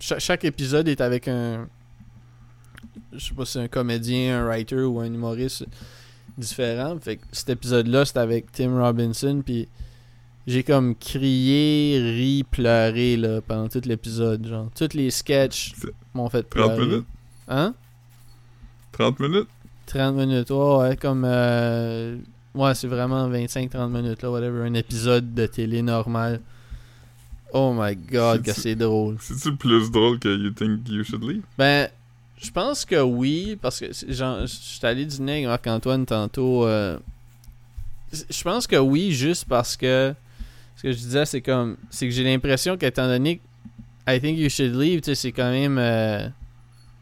Cha- chaque épisode est avec un. Je sais pas si c'est un comédien, un writer ou un humoriste différent. Fait que cet épisode-là, c'était avec Tim Robinson, puis j'ai comme crié, ri, pleuré là, pendant tout l'épisode. Genre, tous les sketchs m'ont fait 30 pleurer. minutes? Hein? 30 minutes? 30 minutes, ouais, ouais, comme. euh, Ouais, c'est vraiment 25-30 minutes, là, whatever. Un épisode de télé normal. Oh my god, que c'est drôle. C'est-tu plus drôle que You Think You Should Leave? Ben, je pense que oui, parce que je suis allé dîner avec Marc-Antoine tantôt. euh, Je pense que oui, juste parce que ce que je disais, c'est comme. C'est que j'ai l'impression qu'étant donné que I Think You Should Leave, tu sais, c'est quand même. euh,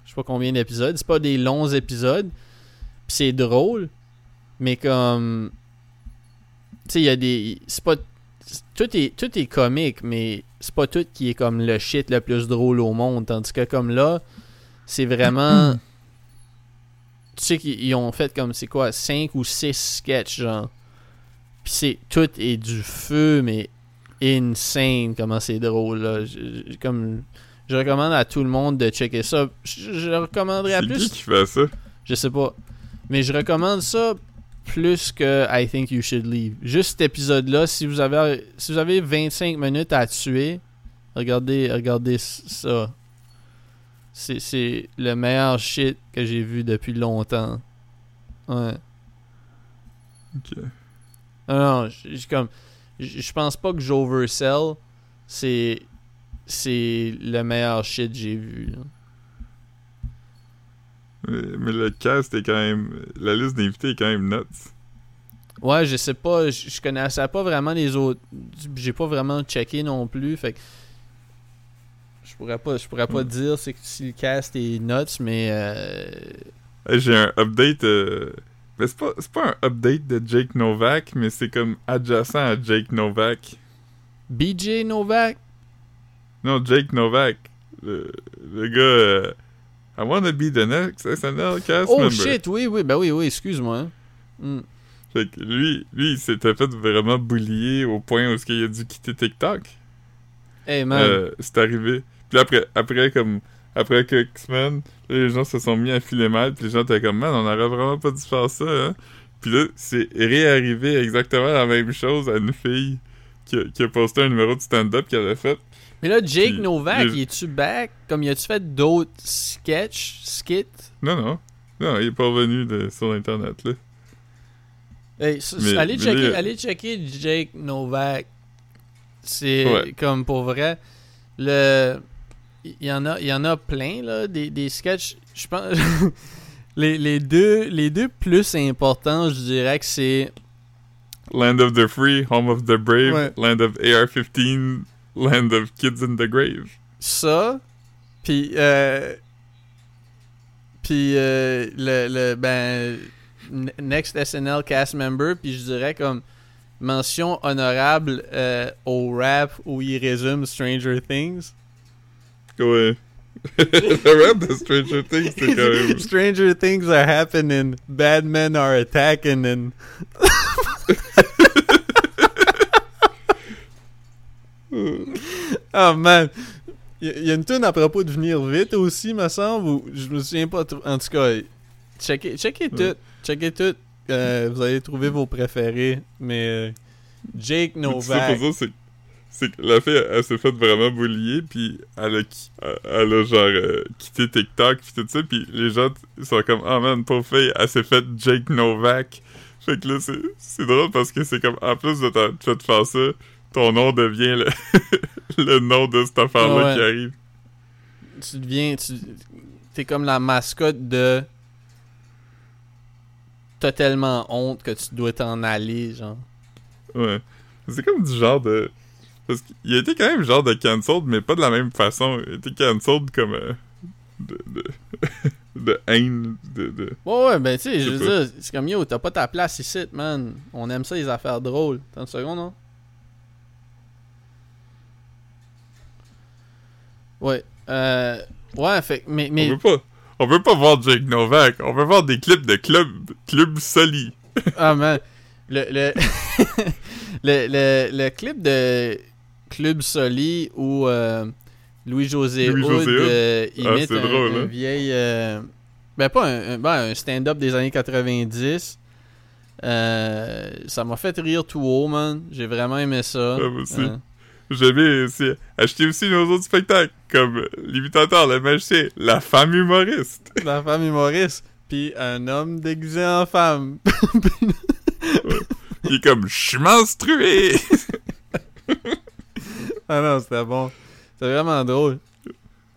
je sais pas combien d'épisodes. C'est pas des longs épisodes. Pis c'est drôle. Mais comme. Tu sais, il y a des. C'est pas. Tout est, tout est comique, mais c'est pas tout qui est comme le shit le plus drôle au monde. Tandis que comme là, c'est vraiment. tu sais qu'ils ils ont fait comme c'est quoi 5 ou 6 sketchs genre. Puis c'est tout est du feu mais insane comment c'est drôle là. Je- je- comme je recommande à tout le monde de checker ça. Je, je le recommanderais à C'est qui plus. qui fait ça? Je sais pas. Mais je recommande ça plus que I Think You Should Leave. Juste cet épisode-là, si vous avez si vous avez 25 minutes à tuer, regardez, regardez ça. C'est, c'est le meilleur shit que j'ai vu depuis longtemps. Ouais. Ok. Non, non, j- j- comme je pense pas que j'oversell. C'est c'est le meilleur shit que j'ai vu. là. Mais, le cast est quand même. La liste d'invités est quand même nuts. Ouais, je sais pas, je, connaissais pas vraiment les autres. J'ai pas vraiment checké non plus, fait que je pourrais pas, je pourrais pas Hmm. dire c'est si le cast est nuts, mais euh, Hey, J'ai un update. euh, Mais c'est pas, pas un update de Jake Novak, mais c'est comme adjacent à Jake Novak. BJ Novak. Non, Jake Novak. Le, le gars. euh, I wanna be the next SNL cast Oh member. shit, oui, oui, ben oui, oui, excuse-moi. hein. Hmm. Fait que lui, lui, il s'était fait vraiment boulier au point où qu'il a dû quitter TikTok. Hey man, Euh, c'est arrivé. Puis après, après comme après quelques semaines, là, les gens se sont mis à filer mal, puis les gens étaient comme man, on aurait vraiment pas dû faire ça. Hein? Puis là, c'est réarrivé exactement la même chose à une fille qui a, qui a posté un numéro de stand-up qu'elle avait fait. Mais là Jake puis, Novak, il est-tu back? Comme y a-tu fait d'autres sketchs, skits? Non, non. Non, il est pas revenu de, sur Internet, là. Hey, Mais- allez, mais checker, là- allez checker Jake Novak. C'est Ouais. comme pour vrai. Le. Il y en a, il y en a plein, là, des, des sketchs. Je pense. les, les, deux, les deux plus importants, je dirais que c'est. Land of the Free, Home of the Brave, Ouais. Land of AR-15, Land of Kids in the Grave. ça. Puis. Euh, Puis euh, le, le, ben, Next SNL cast member, puis je dirais comme mention honorable euh, au rap où il résume Stranger Things. Ouais. le rap de Stranger Things, c'est quand même. Stranger things are happening, bad men are attacking, oh man, il y, a- une tune à propos de venir vite aussi, me semble. Ou je me souviens pas trop. En tout cas, checkez, checkez tout, Ouais. checkez tout. Euh, vous allez trouver vos préférés, mais euh, Jake Novak. pour ça, c'est. C'est que la fille, elle, elle s'est faite vraiment boulier, puis elle a, elle, elle a genre euh, quitté TikTok, puis tout ça, puis les gens sont comme, ah man, pauvre fille, elle s'est faite Jake Novak. Fait que là, c'est- c'est drôle parce que c'est comme, en plus de fait faire ça, ton nom devient le, le nom de cette affaire-là Ouais. qui arrive. tu deviens. Tu, t'es comme la mascotte de. T'as tellement honte que tu dois t'en aller, genre. Ouais. C'est comme du genre de. Parce qu'il a été quand même genre de cancelled, mais pas de la même façon. Il a été cancelled comme. euh, de, de, de haine. De, de... Ouais, ouais, ben tu sais, Je veux dire, c'est comme yo, t'as pas ta place ici, man. On aime ça, les affaires drôles. T'as une seconde, non? Ouais. Euh. Ouais, fait mais. mais On veut pas. On veut pas voir Jake Novak. On veut voir des clips de club, club Soli. ah, man. Le. Le, le, le, le clip de Club Soli où euh, Louis-José Hood? euh, Ah, imite c'est un, drôle, un hein? vieil. euh, ben, pas un, un- ben, un stand-up des années 90. Euh, ça m'a fait rire tout haut, man. J'ai vraiment aimé ça. Ah, moi aussi. J'avais aussi acheté aussi nos autres spectacles, comme l'imitateur, le magicien, la femme humoriste. la femme humoriste. Puis un homme déguisé en femme. Il est comme, je suis menstrué. ah non, c'était bon. C'était vraiment drôle.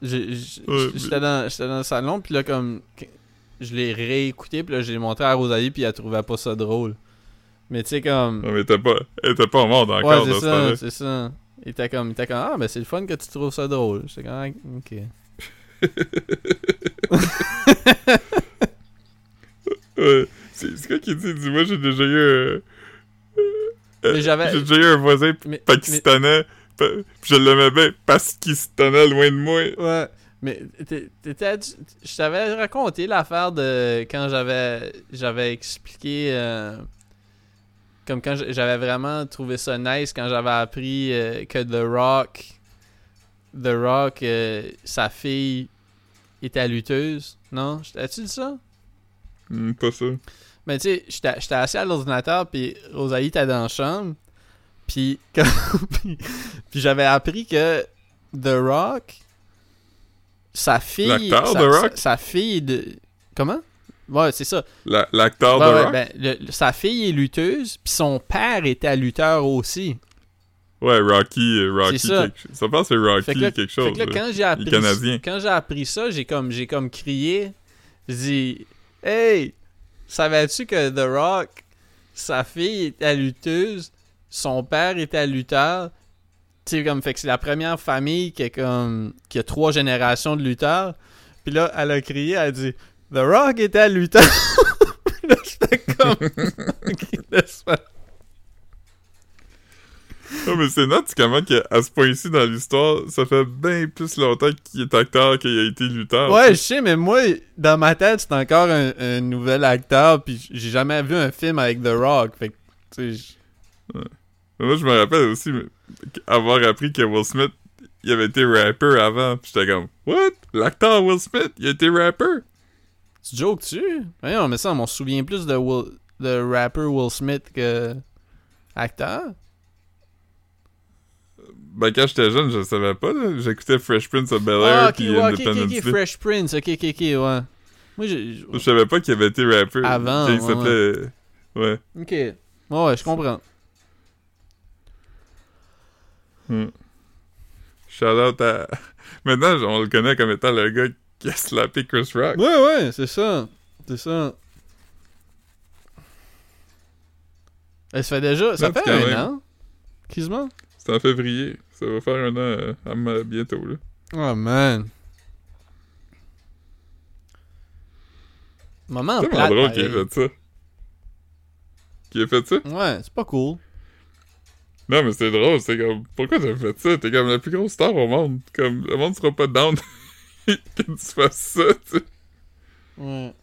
J'ai- j'ai- Ouais, J'étais dans, le salon, puis là, comme. Je l'ai réécouté, puis là, je l'ai montré à Rosalie, puis elle trouvait pas ça drôle. Mais tu sais, comme. Non, mais t'es pas, elle était pas morte Ouais, encore c'est dans ce ça, c'est ça. Il était comme, il était comme, ah, ben c'est le fun que tu trouves ça drôle. J'étais comme, ah, ok. Ouais. C'est quoi qui dit? Dis moi j'ai déjà eu un... euh, Mais j'avais- J'ai déjà eu un voisin Mais, pakistanais, pa- puis je l'aimais bien parce qu'il se tenait loin de moi. Ouais, mais t'es- t'étais, je t'avais raconté l'affaire de quand j'avais j'avais expliqué euh, comme quand j'avais vraiment trouvé ça nice quand j'avais appris euh, que The Rock The Rock euh, sa fille était lutteuse, non? As-tu dit ça? Hmm, pas ça. mais tu sais, j'étais assis à l'ordinateur, puis Rosalie était dans la chambre, puis quand- puis, puis j'avais appris que The Rock, sa fille... Sa, The Rock? Sa, sa fille de... Comment? Ouais, c'est ça. La- L'acteur de ouais, rock? ben, le- sa fille est lutteuse, puis son père était lutteur aussi. Ouais, Rocky, euh, Rocky ça. quelque. Ça pense que c'est Rocky Fait que là, quelque fait chose. que là, là. quand j'ai appris, Canadien. quand j'ai appris ça, j'ai comme, j'ai comme crié. J'ai dit, hey, savais-tu que The Rock, sa fille était lutteuse, son père était lutteur? Tu sais, comme, fait que c'est la première famille qui, est comme, qui a trois générations de lutteurs. Puis là, elle a crié, elle a dit, The Rock était lutteur. Puis là, j'étais comme, ok, laisse-moi. Non, mais c'est note comment qu'à à ce point-ci dans l'histoire, ça fait bien plus longtemps qu'il est acteur qu'il a été lutteur. Ouais, je sais, mais moi, dans ma tête, c'est encore un, un nouvel acteur, puis j'ai jamais vu un film avec The Rock. Fait que, tu sais, Moi, je me rappelle aussi avoir appris que Will Smith, il avait été rapper avant. Pis j'étais comme, what? L'acteur Will Smith, il a été rapper? Tu jokes-tu? Voyons, mais ça, on m'en souvient plus de, Will, de rapper Will Smith que acteur. Ben, quand j'étais jeune, je savais pas. J'écoutais Fresh Prince of Bel-Air Ah, ok, pis ouais, Independence. Fresh Prince, ok, ok, ok, ouais. Moi, j'ai... Je savais pas qu'il avait été rapper. Avant, Tu. Ouais. Ok. Ouais, ouais, je comprends. Hmm. Shout out à... Maintenant, on le connaît comme étant le gars qui a slappé Chris Rock. Ouais, ouais, c'est ça. C'est ça. Eh, ça fait déjà... Ça fait un même. an? Quasiment? C'est en février. Ça va faire un an euh, à bientôt, là. Oh, man. Moment C'est plate, drôle qu'il ait fait ça. Qu'il ait fait ça? Ouais, c'est pas cool. Non, mais c'est drôle, c'est comme, pourquoi t'as fait ça? T'es comme la plus grosse star au monde. Comme, le monde sera pas down que tu fasses ça, tu sais. Ouais.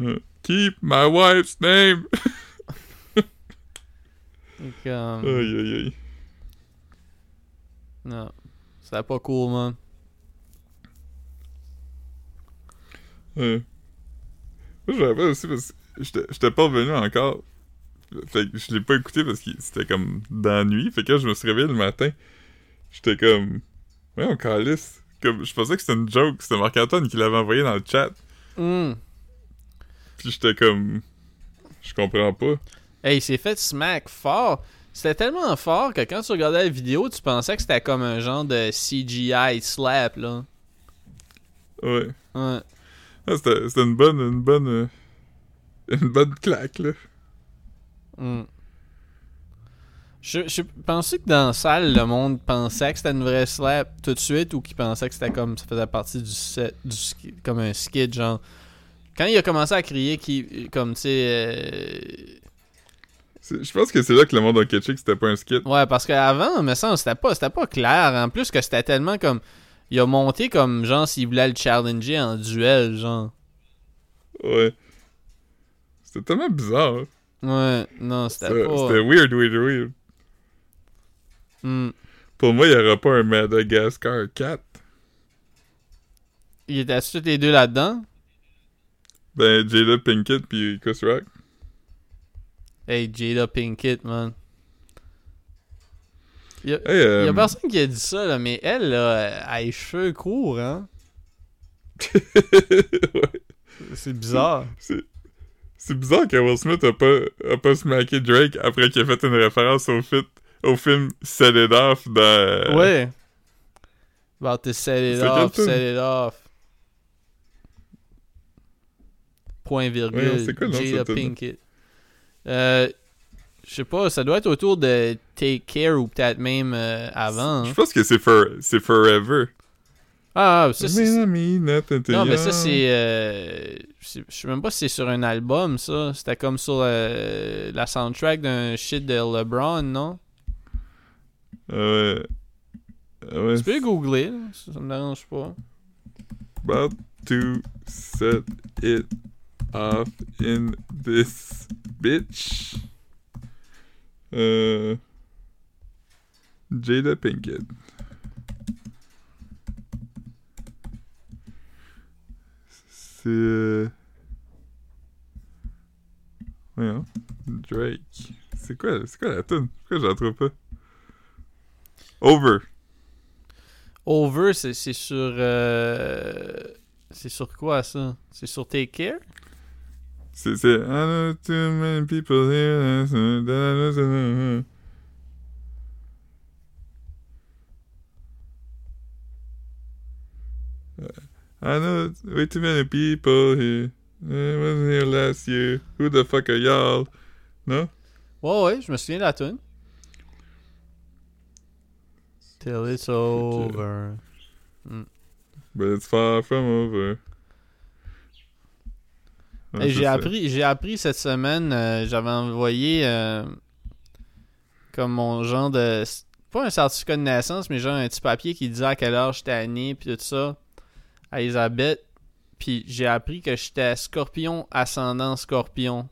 Euh, Keep my wife's name! Euh, Aïe, aïe, aïe. Non. C'était pas cool, man. Ouais. Moi, je me rappelle aussi parce que j'étais pas revenu encore. Fait que je l'ai pas écouté parce que c'était comme dans la nuit. Fait que quand je me suis réveillé le matin, j'étais comme. Ouais, on calisse. Comme, je pensais que c'était une joke. C'était Marc-Antoine qui l'avait envoyé dans le chat. Hmm. Puis j'étais comme. Je comprends pas. Hey, il s'est fait smack fort. C'était tellement fort que quand tu regardais la vidéo, tu pensais que c'était comme un genre de CGI slap, là. Ouais. Ouais. Ah, c'était une bonne. Une bonne. euh, Une bonne claque, là. Hmm. Je, je pensais que dans la salle, le monde pensait que c'était une vraie slap tout de suite ou qu'il pensait que c'était comme ça faisait partie du set, du ski- comme un skid, genre. Quand il a commencé à crier, qui, comme tu sais. euh, Je pense que c'est là que le monde a catché que c'était pas un skit. Ouais, parce qu'avant, me semble, c'était pas, c'était pas clair. En plus que c'était tellement comme. Il a monté comme genre s'il voulait le challenger en duel, genre. Ouais. C'était tellement bizarre. hein. Ouais, non, c'était C'était pas. c'était weird, weird, weird. Hmm. Pour moi, il y aura pas un Madagascar 4. Il était tous les deux là-dedans? Ben, Jada Pinkett puis Chris Rock. Hey, Jada Pinkett, man. Il y a, Hey, euh, y a personne qui a dit ça, là, mais elle, là, elle a les cheveux courts, hein. ouais. C'est bizarre. C'est... C'est bizarre que Will Smith a pas, a pas smacké Drake après qu'il a fait une référence au, fit, au film Set It Off dans... Ouais. About to set it off, set it off. Point virgule. Ouais, c'est quoi de Jada? Pinkett. Euh, je sais pas, ça doit être autour de Take Care ou peut-être même euh, avant. Je hein. pense que c'est, for, c'est Forever. Ah, ça c'est. Non, mais ça c'est. euh, c'est- Je sais même pas si c'est sur un album, ça. C'était comme sur la soundtrack d'un shit de LeBron, non? Ah ouais. Ah ouais. Tu peux googler, ça, ça me dérange pas. About to set it off in this bitch. Euh... Jada Pinkett. C'est... euh, Voyons. Drake. C'est quoi, c'est quoi la tune? Pourquoi je la trouve pas? Over. Over, c'est sur. euh, C'est sur quoi ça? C'est sur Take Care? C'est, I know too many people here. that- I know way too many people here. I wasn't here last year. Who the fuck are y'all? Non? Ouais, ouais, je me souviens de la tune. Till it's over. But it's far from over. Ouais, Hey, c'est j'ai appris, j'ai appris cette semaine, euh, j'avais envoyé euh, comme mon genre de pas un certificat de naissance, mais genre un petit papier qui disait à quelle heure j'étais né puis tout ça à Elisabeth. Puis j'ai appris que j'étais Scorpion ascendant Scorpion.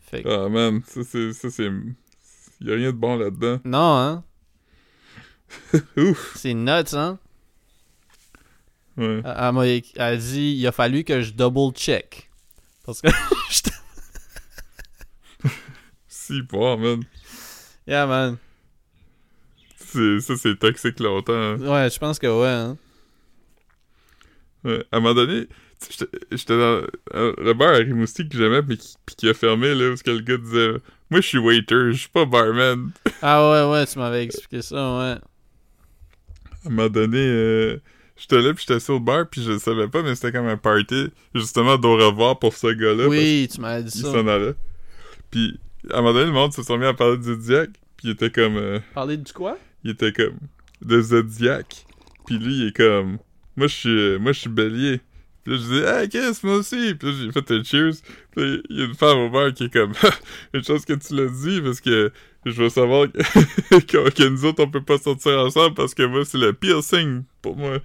Fait que, Ah man, ça c'est. Ça, c'est... Y a rien de bon là-dedans. non hein, Ouf! c'est nuts hein? Ouais. Elle, elle m'a elle dit il a fallu que je double check parce que Si, bon, man. yeah man. C'est, ça, c'est toxique longtemps. hein. Ouais, je pense que ouais hein. Ouais. À un moment donné, j'étais- dans euh, le bar à Rimouski que j'aimais, mais qui, puis qui a fermé, là, parce que le gars disait Moi, je suis waiter, je suis pas barman. Ah ouais ouais, tu m'avais expliqué ça ouais. À un moment donné, euh, j'étais là, puis j'étais sur le bar, puis je le savais pas, mais c'était comme un party, justement, d'au revoir pour ce gars-là. Oui, tu m'as dit ça. s'en allait. Puis, à un moment donné, le monde se sont mis à parler du Zodiac, puis il était comme. euh, Parler du quoi? il était comme de Zodiac. Puis lui, il est comme moi je suis moi je suis bélier. Puis là, je dis, hey, Chris, moi aussi. Puis là, j'ai fait un cheers. Puis il y a une femme au bar qui est comme, une chose que tu l'as dit, parce que je veux savoir que, que, que nous autres, on peut pas sortir ensemble parce que moi, c'est le piercing pour moi.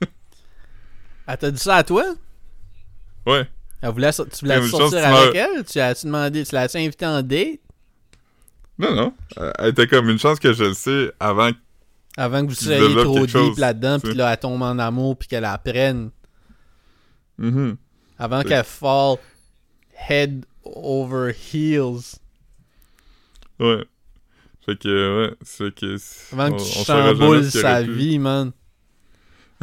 Elle t'a dit ça à toi? Ouais. Elle voulait, so- tu voulais sortir avec elle? Tu as-tu demandé, tu l'as-tu invité en date? Non, non. Elle était comme une chance que je le sais avant. que- Avant que vous soyez trop deep là-dedans, puis là, elle tombe en amour, puis qu'elle apprenne. Mhm. Avant Oui. qu'elle fall head over heels. Ouais. Fait que, ouais. C'est que. Avant on- que tu chamboules sa vie, man.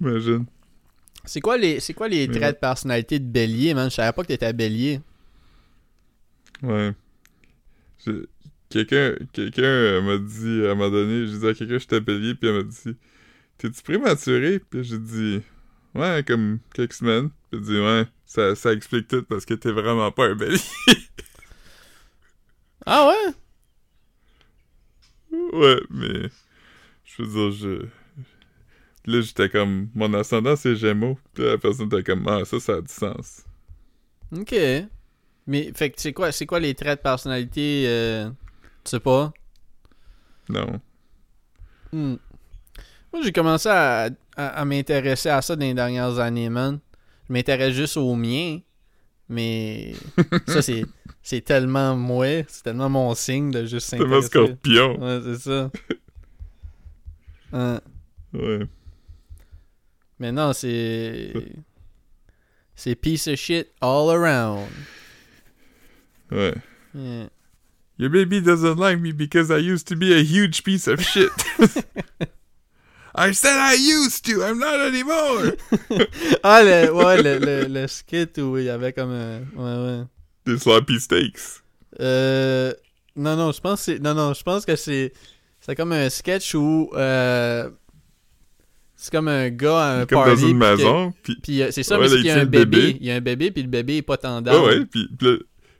Imagine. C'est quoi les, c'est quoi les traits de personnalité de bélier, man? Je savais pas que t'étais bélier. Ouais. Quelqu'un quelqu'un euh, m'a dit, à un moment donné, j'ai dit à quelqu'un que j'étais bélier, puis elle m'a dit T'es-tu prématuré? Puis j'ai dit Ouais, comme quelques semaines. Puis elle dit Ouais, ça, ça explique tout parce que t'es vraiment pas un bélier. Ah ouais? ouais, mais. Je veux dire, je. Là, j'étais comme Mon ascendant, c'est Gémeaux. Puis la personne était comme Ah, ça, ça a du sens. Ok. Mais, fait que c'est quoi, c'est quoi les traits de personnalité, euh, tu sais pas? Non. Hmm. Moi, j'ai commencé à, à, à m'intéresser à ça dans les dernières années, man. Je m'intéresse juste aux miens. Mais ça, c'est, c'est tellement moi. C'est tellement mon signe de juste C'est s'intéresser. scorpion. Ouais, c'est ça. Hein. Ouais. Mais non, c'est. C'est piece of shit all around. Ouais. Yeah. Your baby doesn't like me because I used to be a huge piece of shit. I said I used to, I'm not anymore. Ah, le, ouais, le, le, le skit où il y avait comme un. Ouais, ouais. Des sloppy steaks. Euh. Non, non, je pense que c'est. Non, non, je pense que c'est. C'est comme un sketch où. Euh, c'est comme un gars à un Comme party. dans une maison. Puis, Puis euh, c'est ça, Ouais, mais qu'il y il a un bébé. bébé. Il y a un bébé, puis le bébé est pas tendance. ouais, ouais, puis,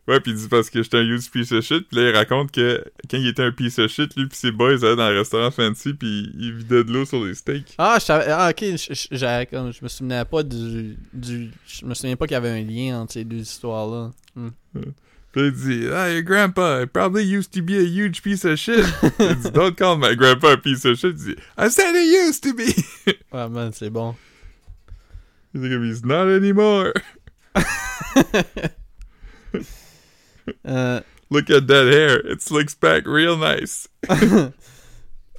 ouais, puis il dit parce que j'étais un huge piece of shit. Puis là, il raconte que quand il était un piece of shit, lui puis ses boys allaient dans un restaurant fancy, puis il vidait de l'eau sur les steaks. Ah, je savais. Ah, ok. Je, je, j'avais comme- je me souvenais pas du, du. Je me souviens pas qu'il y avait un lien entre ces deux histoires-là. Hmm. Puis là, il dit, ah, your grandpa probably used to be a huge piece of shit. il dit, don't call my grandpa a piece of shit. Il dit, I said he used to be. Ouais, man, c'est bon. Il dit comme, he's not anymore. Euh, Look at that hair. It slicks back real nice.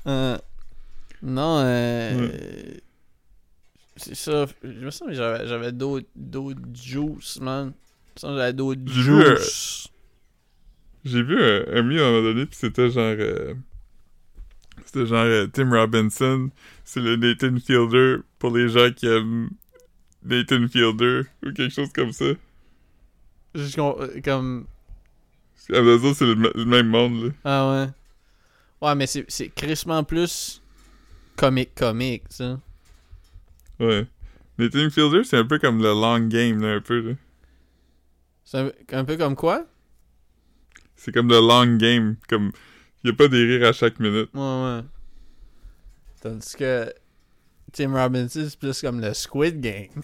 euh, non, euh, c'est ça. Je me sens que j'avais, d'autres, juice, man. Je me que j'avais d'autres juice. J'ai vu un, un meme à un moment donné, puis c'était genre... euh, c'était genre euh, Tim Robinson. C'est le Nathan Fielder pour les gens qui aiment Nathan Fielder ou quelque chose comme ça. Euh, comme. C'est le, même monde, là. Ah ouais. Ouais, mais c'est, crissement plus comique comique, ça. Ouais. Nathan Fielder, c'est un peu comme le long game, là, un peu, là. C'est un, un peu comme quoi? C'est comme le long game. Comme, y a pas des rires à chaque minute. Ouais, ouais. Tandis que Tim Robinson, c'est plus comme le Squid Game.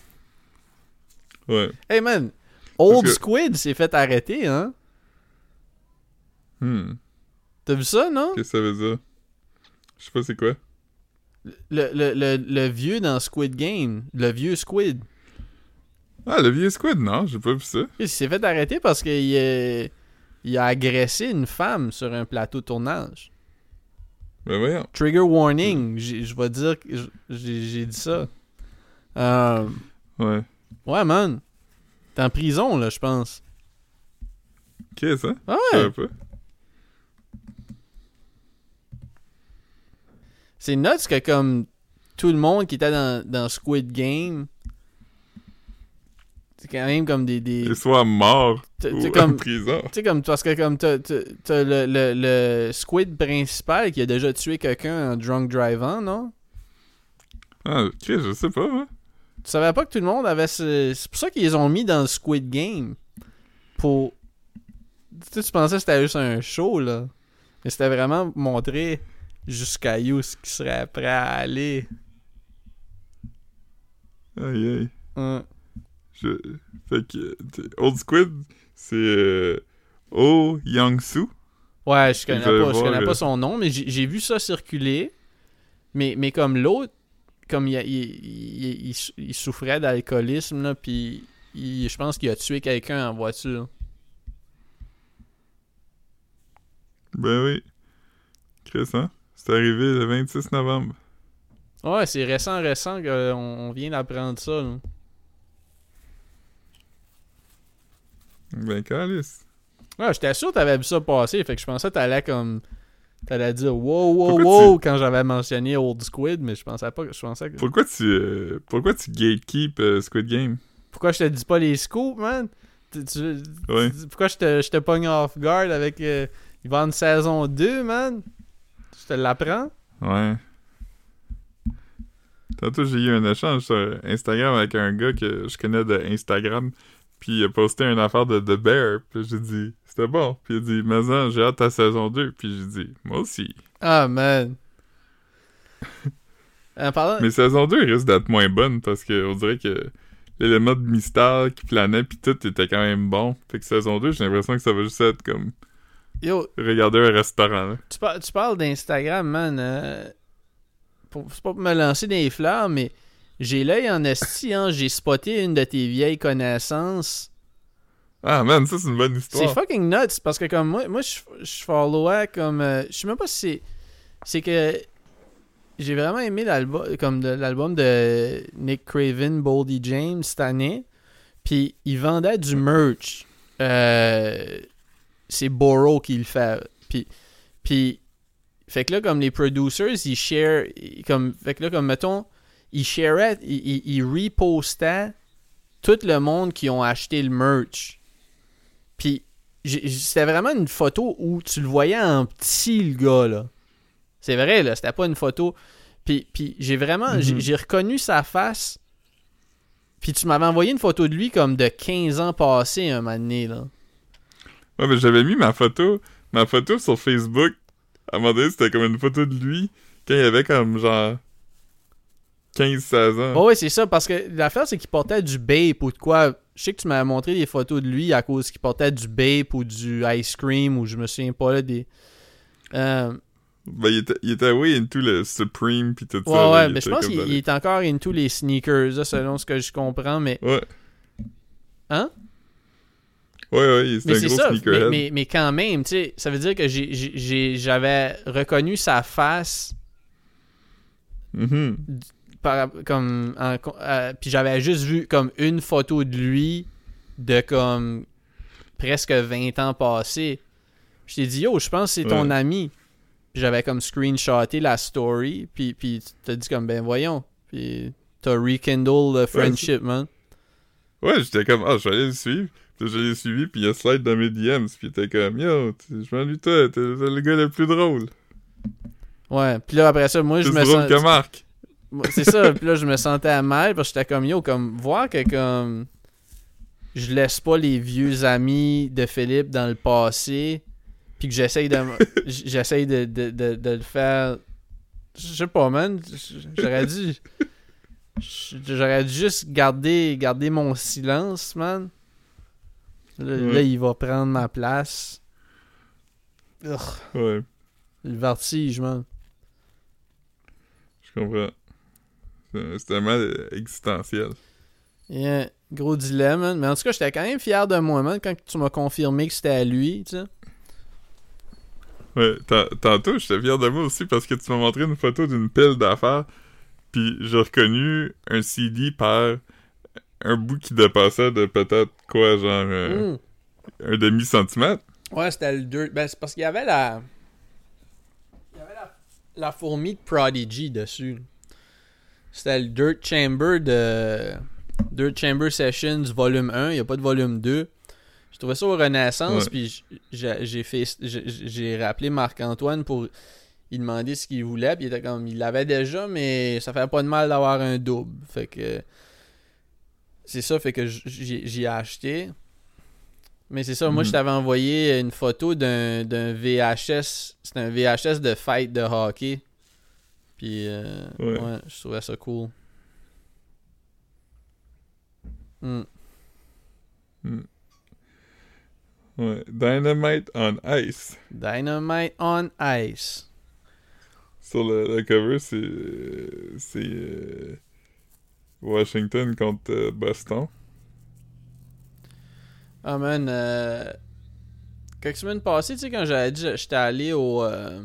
Ouais. Hey man, Old que- Squid s'est fait arrêter, hein? Hmm. T'as vu ça, non? Qu'est-ce que ça veut dire? Je sais pas c'est quoi. Le, le, le, le vieux dans Squid Game, le vieux Squid, Ah, le vieux squid, non, j'ai pas vu ça. il s'est fait arrêter parce qu'il a, il a agressé une femme sur un plateau de tournage. Ben voyons. Trigger warning, je vais dire que j'ai dit ça. Euh, Ouais. ouais, man. T'es en prison, là, je pense. Qu'est-ce? Ah Je ouais. savais pas. C'est nuts que comme tout le monde qui était dans, dans Squid Game, c'est quand même comme des... des morts t'as- ou t'as en comme, prison. tu sais, comme, parce que comme t'as, t'as- le, le, le squid principal qui a déjà tué quelqu'un en drunk driving, non? Ah, ok, je sais pas, hein. Tu savais pas que tout le monde avait ce... C'est pour ça qu'ils les ont mis dans le Squid Game. Pour... Tu sais, tu pensais que c'était juste un show, là. Mais c'était vraiment montrer jusqu'à où ce qui serait prêt à aller. Aïe aïe. Ouais. Je... Fait que. Old Squid, c'est. Euh... Oh Young-soo. Ouais, je connais pas, je connais euh, pas son nom, mais j'ai vu ça circuler. Mais, mais comme l'autre, comme il, il, il, il, sou- il souffrait d'alcoolisme, là, puis je pense qu'il a tué quelqu'un en voiture. Ben oui. Chris, hein? C'est arrivé le 26 novembre. Ouais, c'est récent, récent qu'on on vient d'apprendre ça. là. Ben, calice. Ouais, j'étais sûr que t'avais vu ça passer, fait que je pensais que t'allais comme. T'allais dire wow, wow, Pourquoi wow quand j'avais mentionné Old Squid, mais je pensais pas que. Je pensais que. Pourquoi tu. euh, Pourquoi tu gatekeep euh, Squid Game? Pourquoi je te dis pas les scoops, man? Tu- tu- Ouais. Pourquoi je te, je te pogne off guard avec. euh, il va une saison 2, man? Te l'apprends? Ouais. Tantôt, j'ai eu un échange sur Instagram avec un gars que je connais de Instagram. Puis il a posté une affaire de The Bear. Puis j'ai dit, c'était bon. Puis il a dit, mais non, j'ai hâte à saison 2. Puis j'ai dit, moi aussi. Ah, man. Parlant. Mais saison 2 risque d'être moins bonne parce qu'on dirait que l'élément de mystère qui planait puis tout était quand même bon. Fait que saison 2, j'ai l'impression que ça va juste être comme Yo, regarder un restaurant. Là. tu, par- tu parles d'Instagram, man. euh, C'est pas pour me lancer les fleurs, mais j'ai l'œil en esti, hein. J'ai spoté une de tes vieilles connaissances. Ah man, ça c'est une bonne C'est histoire. fucking nuts parce que comme moi, moi je, je followais comme euh, je sais même pas si c'est c'est que j'ai vraiment aimé l'album comme de- l'album de Nick Craven, Boldy James cette année. Puis il vendait du merch. Euh, c'est Borrow qui le fait. Puis puis fait que là comme les producers ils share comme fait que là comme mettons ils shareaient ils, ils, ils repostaient tout le monde qui ont acheté le merch. Puis c'était vraiment une photo où tu le voyais en petit, le gars, là. C'est vrai, là. C'était pas une photo. Puis, puis j'ai vraiment... j'ai- Mhm. J'ai reconnu sa face. Puis tu m'avais envoyé une photo de lui comme de 15 ans passés, un moment donné, là. Ouais, mais j'avais mis ma photo, ma photo sur Facebook. À un moment donné, c'était comme une photo de lui quand il avait comme genre 15-16 ans. Oh, ouais, c'est ça, parce que l'affaire, c'est qu'il portait du Bape ou de quoi. Je sais que tu m'avais montré des photos de lui à cause qu'il portait du Bape ou du Ice Cream ou je me souviens pas, là, des... Euh, Ben, il était, il était way into le Supreme pis tout Ouais, ça. ouais, il mais je pense qu'il est encore into les sneakers, là, selon ce que je comprends, mais... Ouais. Hein? Ouais, c'était Mais un c'est gros ça, mais, sneakerhead. mais, mais quand même, tu sais, ça veut dire que j'avais reconnu sa face Mhm. par, comme... en- euh, puis j'avais juste vu comme une photo de lui de comme presque 20 ans passés. Je t'ai dit, yo, je pense que c'est ton Ouais. ami. Puis j'avais comme screenshoté la story, puis, puis tu t'as dit comme, ben voyons. Puis t'as rekindle le friendship, man. Ouais, j'étais comme, ah, je vais aller le suivre. Je l'ai suivi, puis il a slide dans mes DMs, puis il était comme, yo, je m'ennuie toi, t'es le gars le plus drôle. Ouais, puis là après ça, moi je me sens... que Marc. C'est ça, puis là je me sentais mal parce que j'étais comme yo, comme voir que comme je laisse pas les vieux amis de Philippe dans le passé, puis que j'essaye de j'essaye de, de, de, de le faire. Je sais pas, man. J'aurais dû. J'aurais dû juste garder, garder mon silence, man. Là, Ouais. là, il va prendre ma place. Ugh, Ouais, le vertige, man. je comprends. C'est tellement euh, existentiel. Yeah, gros dilemme, man. Mais en tout cas, j'étais quand même fier de moi, man, quand tu m'as confirmé que c'était à lui, tu sais. Ouais, ta- tantôt, j'étais fier de moi aussi parce que tu m'as montré une photo d'une pile d'affaires, puis j'ai reconnu un CD par un bout qui dépassait de peut-être quoi, genre euh, Mm. un demi-centimètre. Ouais, c'était le dirt. Ben, c'est parce qu'il y avait la. Il y avait la, la fourmi de Prodigy dessus. C'était le Dirt Chamber de. Dirt Chamber Sessions volume 1. Il n'y a pas de volume 2. Je trouvais ça au Renaissance, Ouais. puis j'ai fait. J'ai rappelé Marc-Antoine pour. Il demandait ce qu'il voulait, puis il était comme. Il l'avait déjà, mais ça fait pas de mal d'avoir un double. Fait que. C'est ça, fait que j'y ai acheté. Mais c'est ça, moi je t'avais envoyé une photo d'un d'un VHS. C'est un VHS de fight de hockey. Puis, euh, ouais. Ouais. je trouvais ça cool. Hmm. Ouais. Dynamite on Ice. Dynamite on Ice. Sur le, le cover, c'est. C'est. Washington contre euh, Boston. Ah, man. Euh... Quelques semaines passées, tu sais, quand j'avais dit j'étais allé au. euh,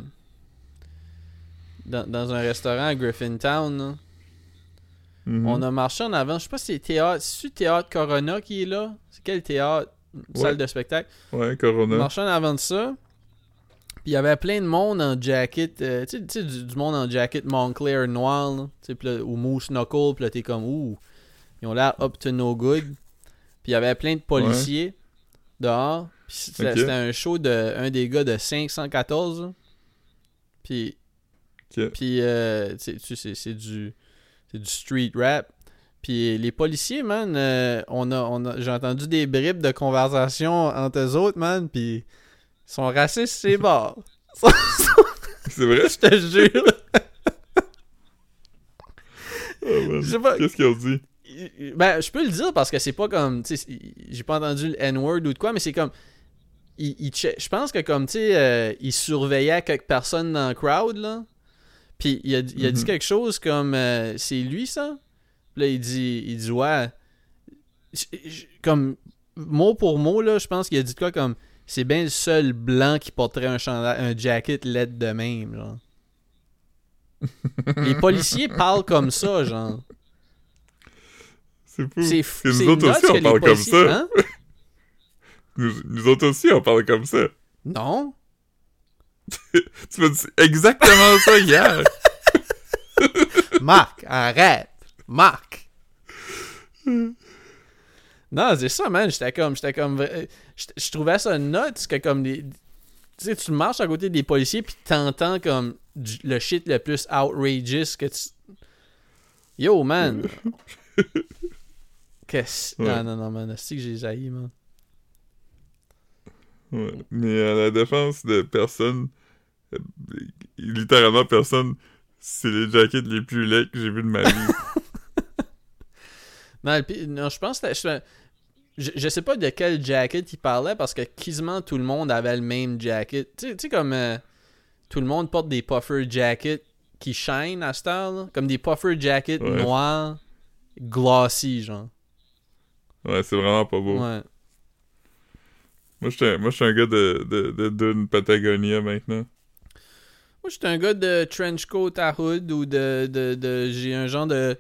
Dans, dans un restaurant à Griffintown, là. Mhm. On a marché en avant. Je sais pas si c'est théâtre. C'est théâtre Corona qui est là? C'est quel théâtre? Une Ouais. Salle de spectacle? Ouais, On Corona. marchait en avant de ça. Puis il y avait plein de monde en jacket. euh, tu sais- du, du monde en jacket Montclair noir. Là, là, ou Moose Knuckle. Puis là, t'es comme, ouh. Ils ont l'air up to no good. Puis il y avait plein de policiers dehors. Puis c'était un show de un des gars de 514. là. Puis Ok. puis, euh, c'est du, du street rap. Puis les policiers, man, euh, on a, on a, j'ai entendu des bribes de conversation entre eux autres, man, puis ils sont racistes, c'est bord. C'est vrai? Je te jure. Pas. Qu'est-ce qu'ils ont dit? Ben, je peux le dire parce que c'est pas comme, j'ai pas entendu le N-word ou de quoi, mais c'est comme, il, je pense que comme, tu sais, euh, il surveillait quelques personnes dans le crowd, là. Puis il a, il a dit Mhm. quelque chose comme, euh, c'est lui, ça? Puis là, il dit, il dit, ouais. Comme, mot pour mot, là, je pense qu'il a dit quoi comme, c'est bien le seul blanc qui porterait un, chandail, un jacket LED de même, genre. Les policiers parlent comme ça, genre. C'est fou. C'est fou. nous autres aussi, on parle comme ça. Hein? Nous, nous autres aussi, on parle comme ça. Non. Tu m'as dit exactement ça hier. Marc, arrête. Marc. Non, c'est ça, man. J'étais comme. J'étais comme. Je trouvais ça nuts que comme. Tu sais, tu marches à côté des policiers puis t'entends comme du- le shit le plus outrageous que tu. Yo, man. Qu'est-ce. Ouais. Non, non, non, man. C'est que j'ai jailli, man. Ouais. Mais à la défense de personne, euh, littéralement personne, c'est les jackets les plus laids que j'ai vus de ma vie. Non, le non, je pense que je, je sais pas de quel jacket il parlait parce que quasiment tout le monde avait le même jacket. Tu sais- comme euh, tout le monde porte des puffer jackets qui shine à cette heure, là. Comme des puffer jackets Ouais. noirs, glossy, genre. ouais, c'est vraiment pas beau. Ouais. Moi, je suis un, je suis gars de, de, de Dune Patagonia maintenant. Moi, j'étais un gars de trench coat à hood ou de. de, de j'ai un genre de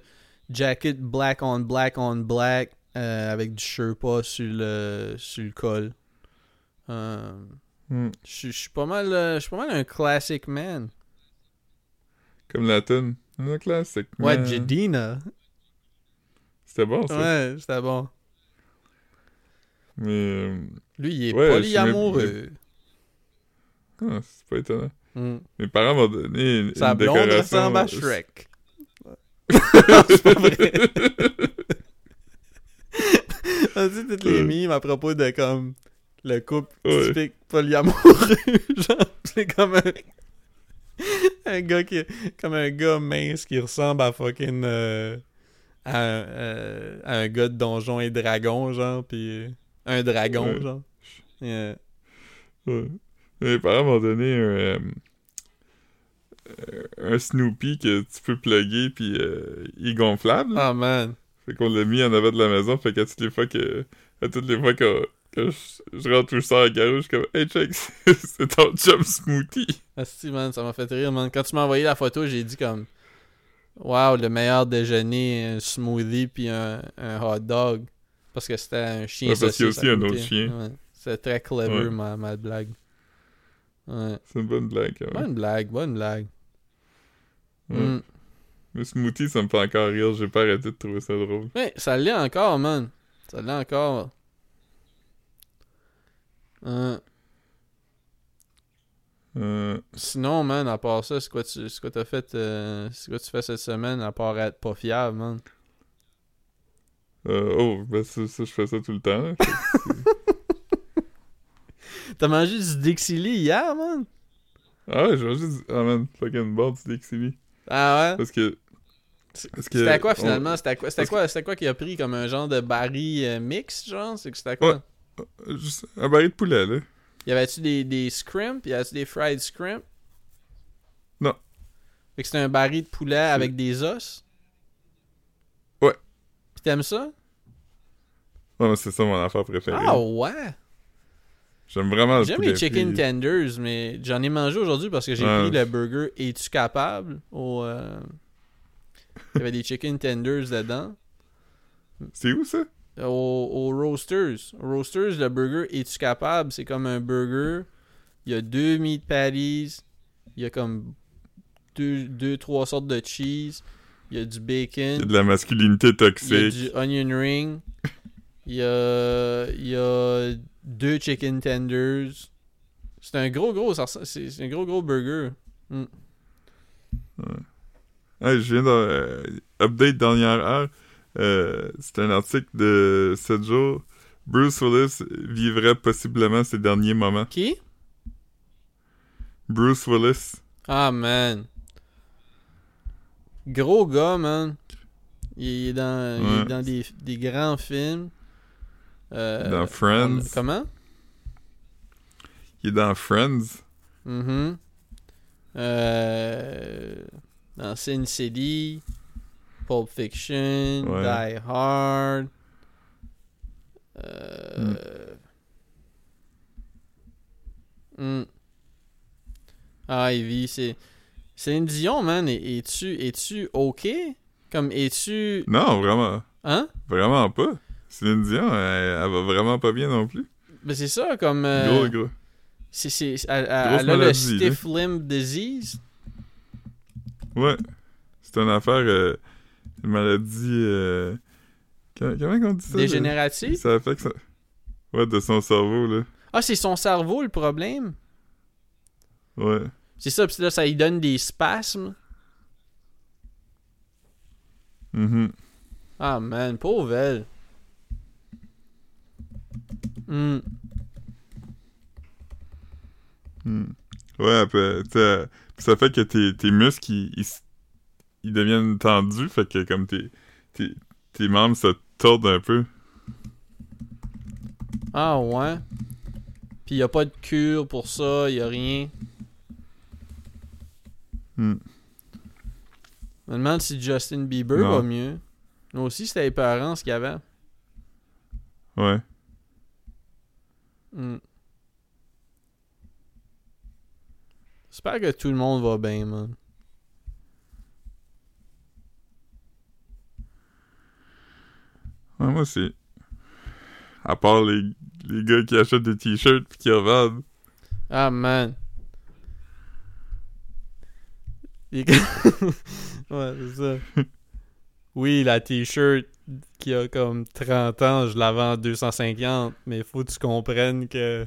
jacket black on black on black euh, avec du Sherpa sur le, sur le col. Euh, Hmm. Je suis- pas mal euh, je suis pas mal un classic man. Comme la tune. Un. Ouais, man. Jedina. C'était bon, ça. Ouais, c'était bon. Mais. euh, Lui, il est Ouais, polyamoureux. ah, c'est pas étonnant. Hmm. Mes parents m'ont donné une, Sa une blonde décoration. ressemble à Shrek. c'est pas vrai. On dit toutes les Euh. mimes à propos de comme le couple Ouais. typique polyamoureux. Genre, c'est comme un, un gars qui comme un gars mince qui ressemble à fucking euh, à, un, euh, à un gars de donjon et dragon genre puis un dragon Ouais. genre. Yeah. Ouais. Mes parents m'ont donné un, euh, un Snoopy que tu peux plugger puis il est gonflable. Ah man. Fait qu'on l'a mis en avant de la maison. Fait qu'à toutes les fois que à toutes les fois que, que je, je rentre ou je sors à la garage, je suis comme Hey check, c'est ton chum smoothie. Asti, man, ça m'a fait rire, man. Quand tu m'as envoyé la photo, j'ai dit comme Wow, le meilleur déjeuner, un smoothie puis un, un hot dog. Parce que c'était un chien Ouais, parce qu'il y a aussi un autre chien. Ouais. C'était très clever, Ouais. ma, ma blague. Ouais. C'est une bonne blague quand même. Bonne blague, bonne blague. Mm. Le smoothie, ça me fait encore rire. J'ai pas arrêté de trouver ça drôle. Ouais, ça l'est encore, man. Ça l'est encore. Euh, sinon, man, à part ça, c'est quoi tu c'est quoi t'as fait euh, c'est quoi tu fais cette semaine à part être pas fiable, man? euh, oh, ben ça, ça, je fais ça tout le temps. T'as mangé du Dixie Lee hier, man? ah ouais, j'ai mangé du... Ah man, fucking bon du Dixie Ah ouais? Parce que Que C'était à quoi on- finalement? C'était à quoi C'était quoi C'était quoi qu'il a pris comme un genre de baril euh, mix, genre? C'est que c'était à quoi? Ouais. juste un baril de poulet, là. Y avait-tu des, des scrimps? Y avait-tu des fried scrimps? Non. Fait que c'était un baril de poulet avec des os? Ouais. Pis t'aimes ça? Ouais, mais c'est ça mon affaire préférée. Ah ouais J'aime vraiment le J'aime les chicken tenders, mais j'en ai mangé aujourd'hui parce que j'ai Ouais. pris le burger Es-tu capable? Au, euh, Il y avait des chicken tenders dedans. C'est où ça? Au, au Roasters. Au Roasters, le burger Es-tu capable? C'est comme un burger. Il y a deux meat patties. Il y a comme deux, deux trois sortes de cheese. Il y a du Il y a bacon. de la masculinité Il y a toxique. du onion ring. Il y a, il y a deux chicken tenders. C'est un gros gros, c'est c'est un gros gros burger. Hey, je viens de... euh, update dernière heure. Euh, c'est un article de 7 jours. Bruce Willis vivrait possiblement ses derniers moments. Qui? Bruce Willis. Ah man. Gros gars, man. Il est dans, il est dans des, des grands films. Euh, Dans Friends. on- comment? Il est dans Friends. Mhm. Euh, dans Sin City, Pulp Fiction, Ouais. Die Hard. Euh... hmm. Ah, Ivy, c'est. Céline Dion, man, es- es-tu es-tu ok? Comme, es-tu. Non, vraiment. Hein? Vraiment pas. Céline Dion, elle, elle va vraiment pas bien non plus. Ben, c'est ça, comme. euh, Gros, gros. c'est, c'est, elle, elle- a le stiff limb disease. Ouais. C'est une affaire, euh, une maladie, euh, comment, on dit ça? Dégénérative? Ça affecte ça. Ouais, de son cerveau, là. Ah, c'est son cerveau le problème? Ouais. C'est ça, pis là, ça lui donne des spasmes. Mhm. Ah, man, pauvre elle. Hmm. Hmm. Ouais, puis, tu sais, puis ça fait que tes, tes muscles, ils, ils, ils deviennent tendus, fait que comme tes, tes, tes membres se tordent un peu. Ah, ouais. Pis y a pas de cure pour ça, y a rien. Hmm. Je me demande si Justin Bieber Non. va mieux. Moi aussi, c'était épeurant ce qu'il y avait. Ouais. Hmm. J'espère que tout le monde va bien, man. Ouais, moi aussi. À part les, les gars qui achètent des t-shirts pis qui revendent. Ah, man. Les gars- ouais, c'est ça. Oui, la t-shirt qui a comme 30 ans, je la vends à 250, mais faut que tu comprennes que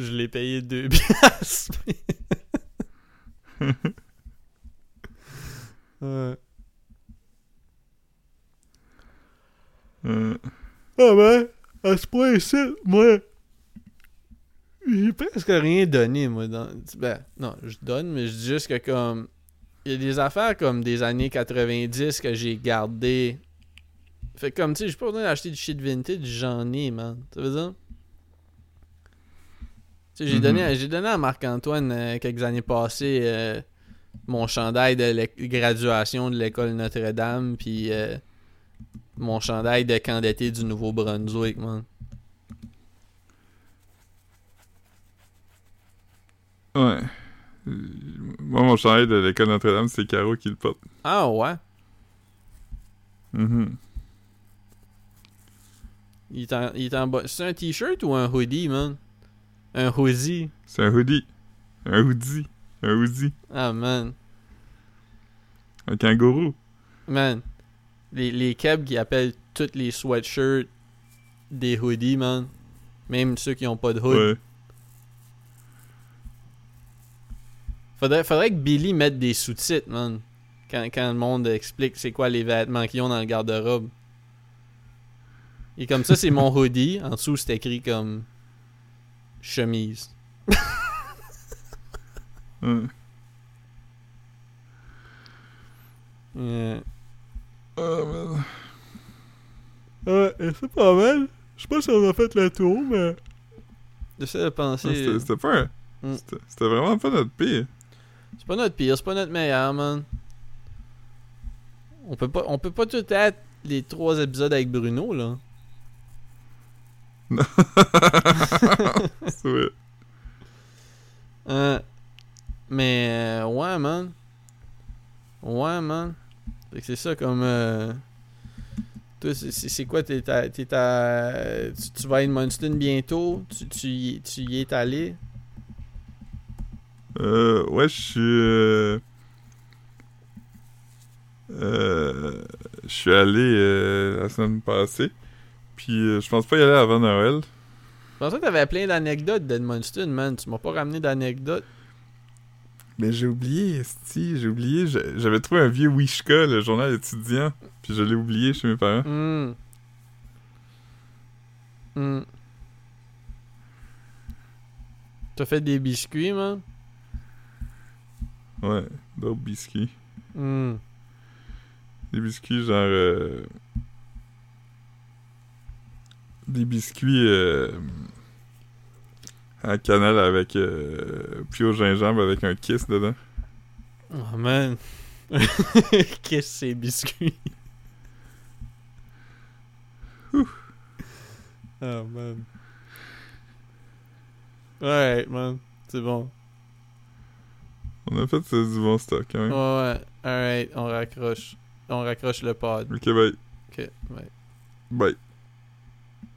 je l'ai payé 2 piastres. Euh, Ah ben, à ce point-ci, moi, j'ai presque rien donné, moi. Dans... Ben, non, je donne, mais je dis juste que comme... Il y a des affaires comme des années 90 que j'ai gardées. Fait que comme, tu sais, j'ai pas besoin d'acheter du shit vintage, j'en ai, man. Ça veut dire? Mhm. donné, j'ai donné à Marc-Antoine euh, quelques années passées euh, mon chandail de graduation de l'école Notre-Dame, puis euh, mon chandail de camp d'été du Nouveau-Brunswick, man. ouais. Moi, mon chandail de l'école Notre-Dame, c'est Caro qui le porte. Ah ouais? Mhm. Il est en, il est en bas. C'est un t-shirt ou un hoodie, man? Un hoodie. C'est un hoodie. Un hoodie. Un hoodie. Ah, man. Un kangourou. Man. Les, les kebs qui appellent tous les sweatshirts des hoodies, man. Même ceux qui ont pas de hood. Ouais. Faudrait, faudrait que Billy mette des sous-titres, man. Quand, quand le monde explique c'est quoi les vêtements qu'ils ont dans le garde-robe. Et comme ça, c'est mon hoodie. En dessous, c'est écrit comme chemise. Ouais. Yeah. Ah, man. Ouais, c'est pas mal. Je sais pas si on a fait le tour, mais. J'essaie de Ah, penser. C'était c'était pas un... Mm. C'était c'était vraiment pas notre pire. C'est pas notre pire, c'est pas notre meilleur, man. On peut pas, on peut pas tout être les trois épisodes avec Bruno, là. C'est vrai. Euh, mais, euh, ouais, man. Ouais, man. C'est ça comme. Euh... Toi, c'est- quoi T'es à- t'es à- tu, tu vas à Edmundston bientôt? Tu, tu, y, tu y es allé? Euh, ouais, je suis... Euh, Je suis allé euh, la semaine passée. Puis euh, je pense pas y aller avant Noël. Je pensais que t'avais plein d'anecdotes d'Edmundston, man. Tu m'as pas ramené d'anecdotes. Mais j'ai oublié, si j'ai oublié. j'a- J'avais trouvé un vieux Wishka, le journal étudiant. Puis je l'ai oublié chez mes parents. Hmm. Hmm. T'as fait des biscuits, man? Ouais, d'autres biscuits. Hmm. Des biscuits genre... euh, Des biscuits... Euh... En canal avec... Euh... Puis au gingembre avec un kiss dedans. Oh, man. Que c'est, biscuits? Oh, man. Ouais, man. C'est bon. On a fait du bon stock, quand Ouais, ouais. Alright, on raccroche. On raccroche le pod. Ok, bye. Ok, ouais. Bye.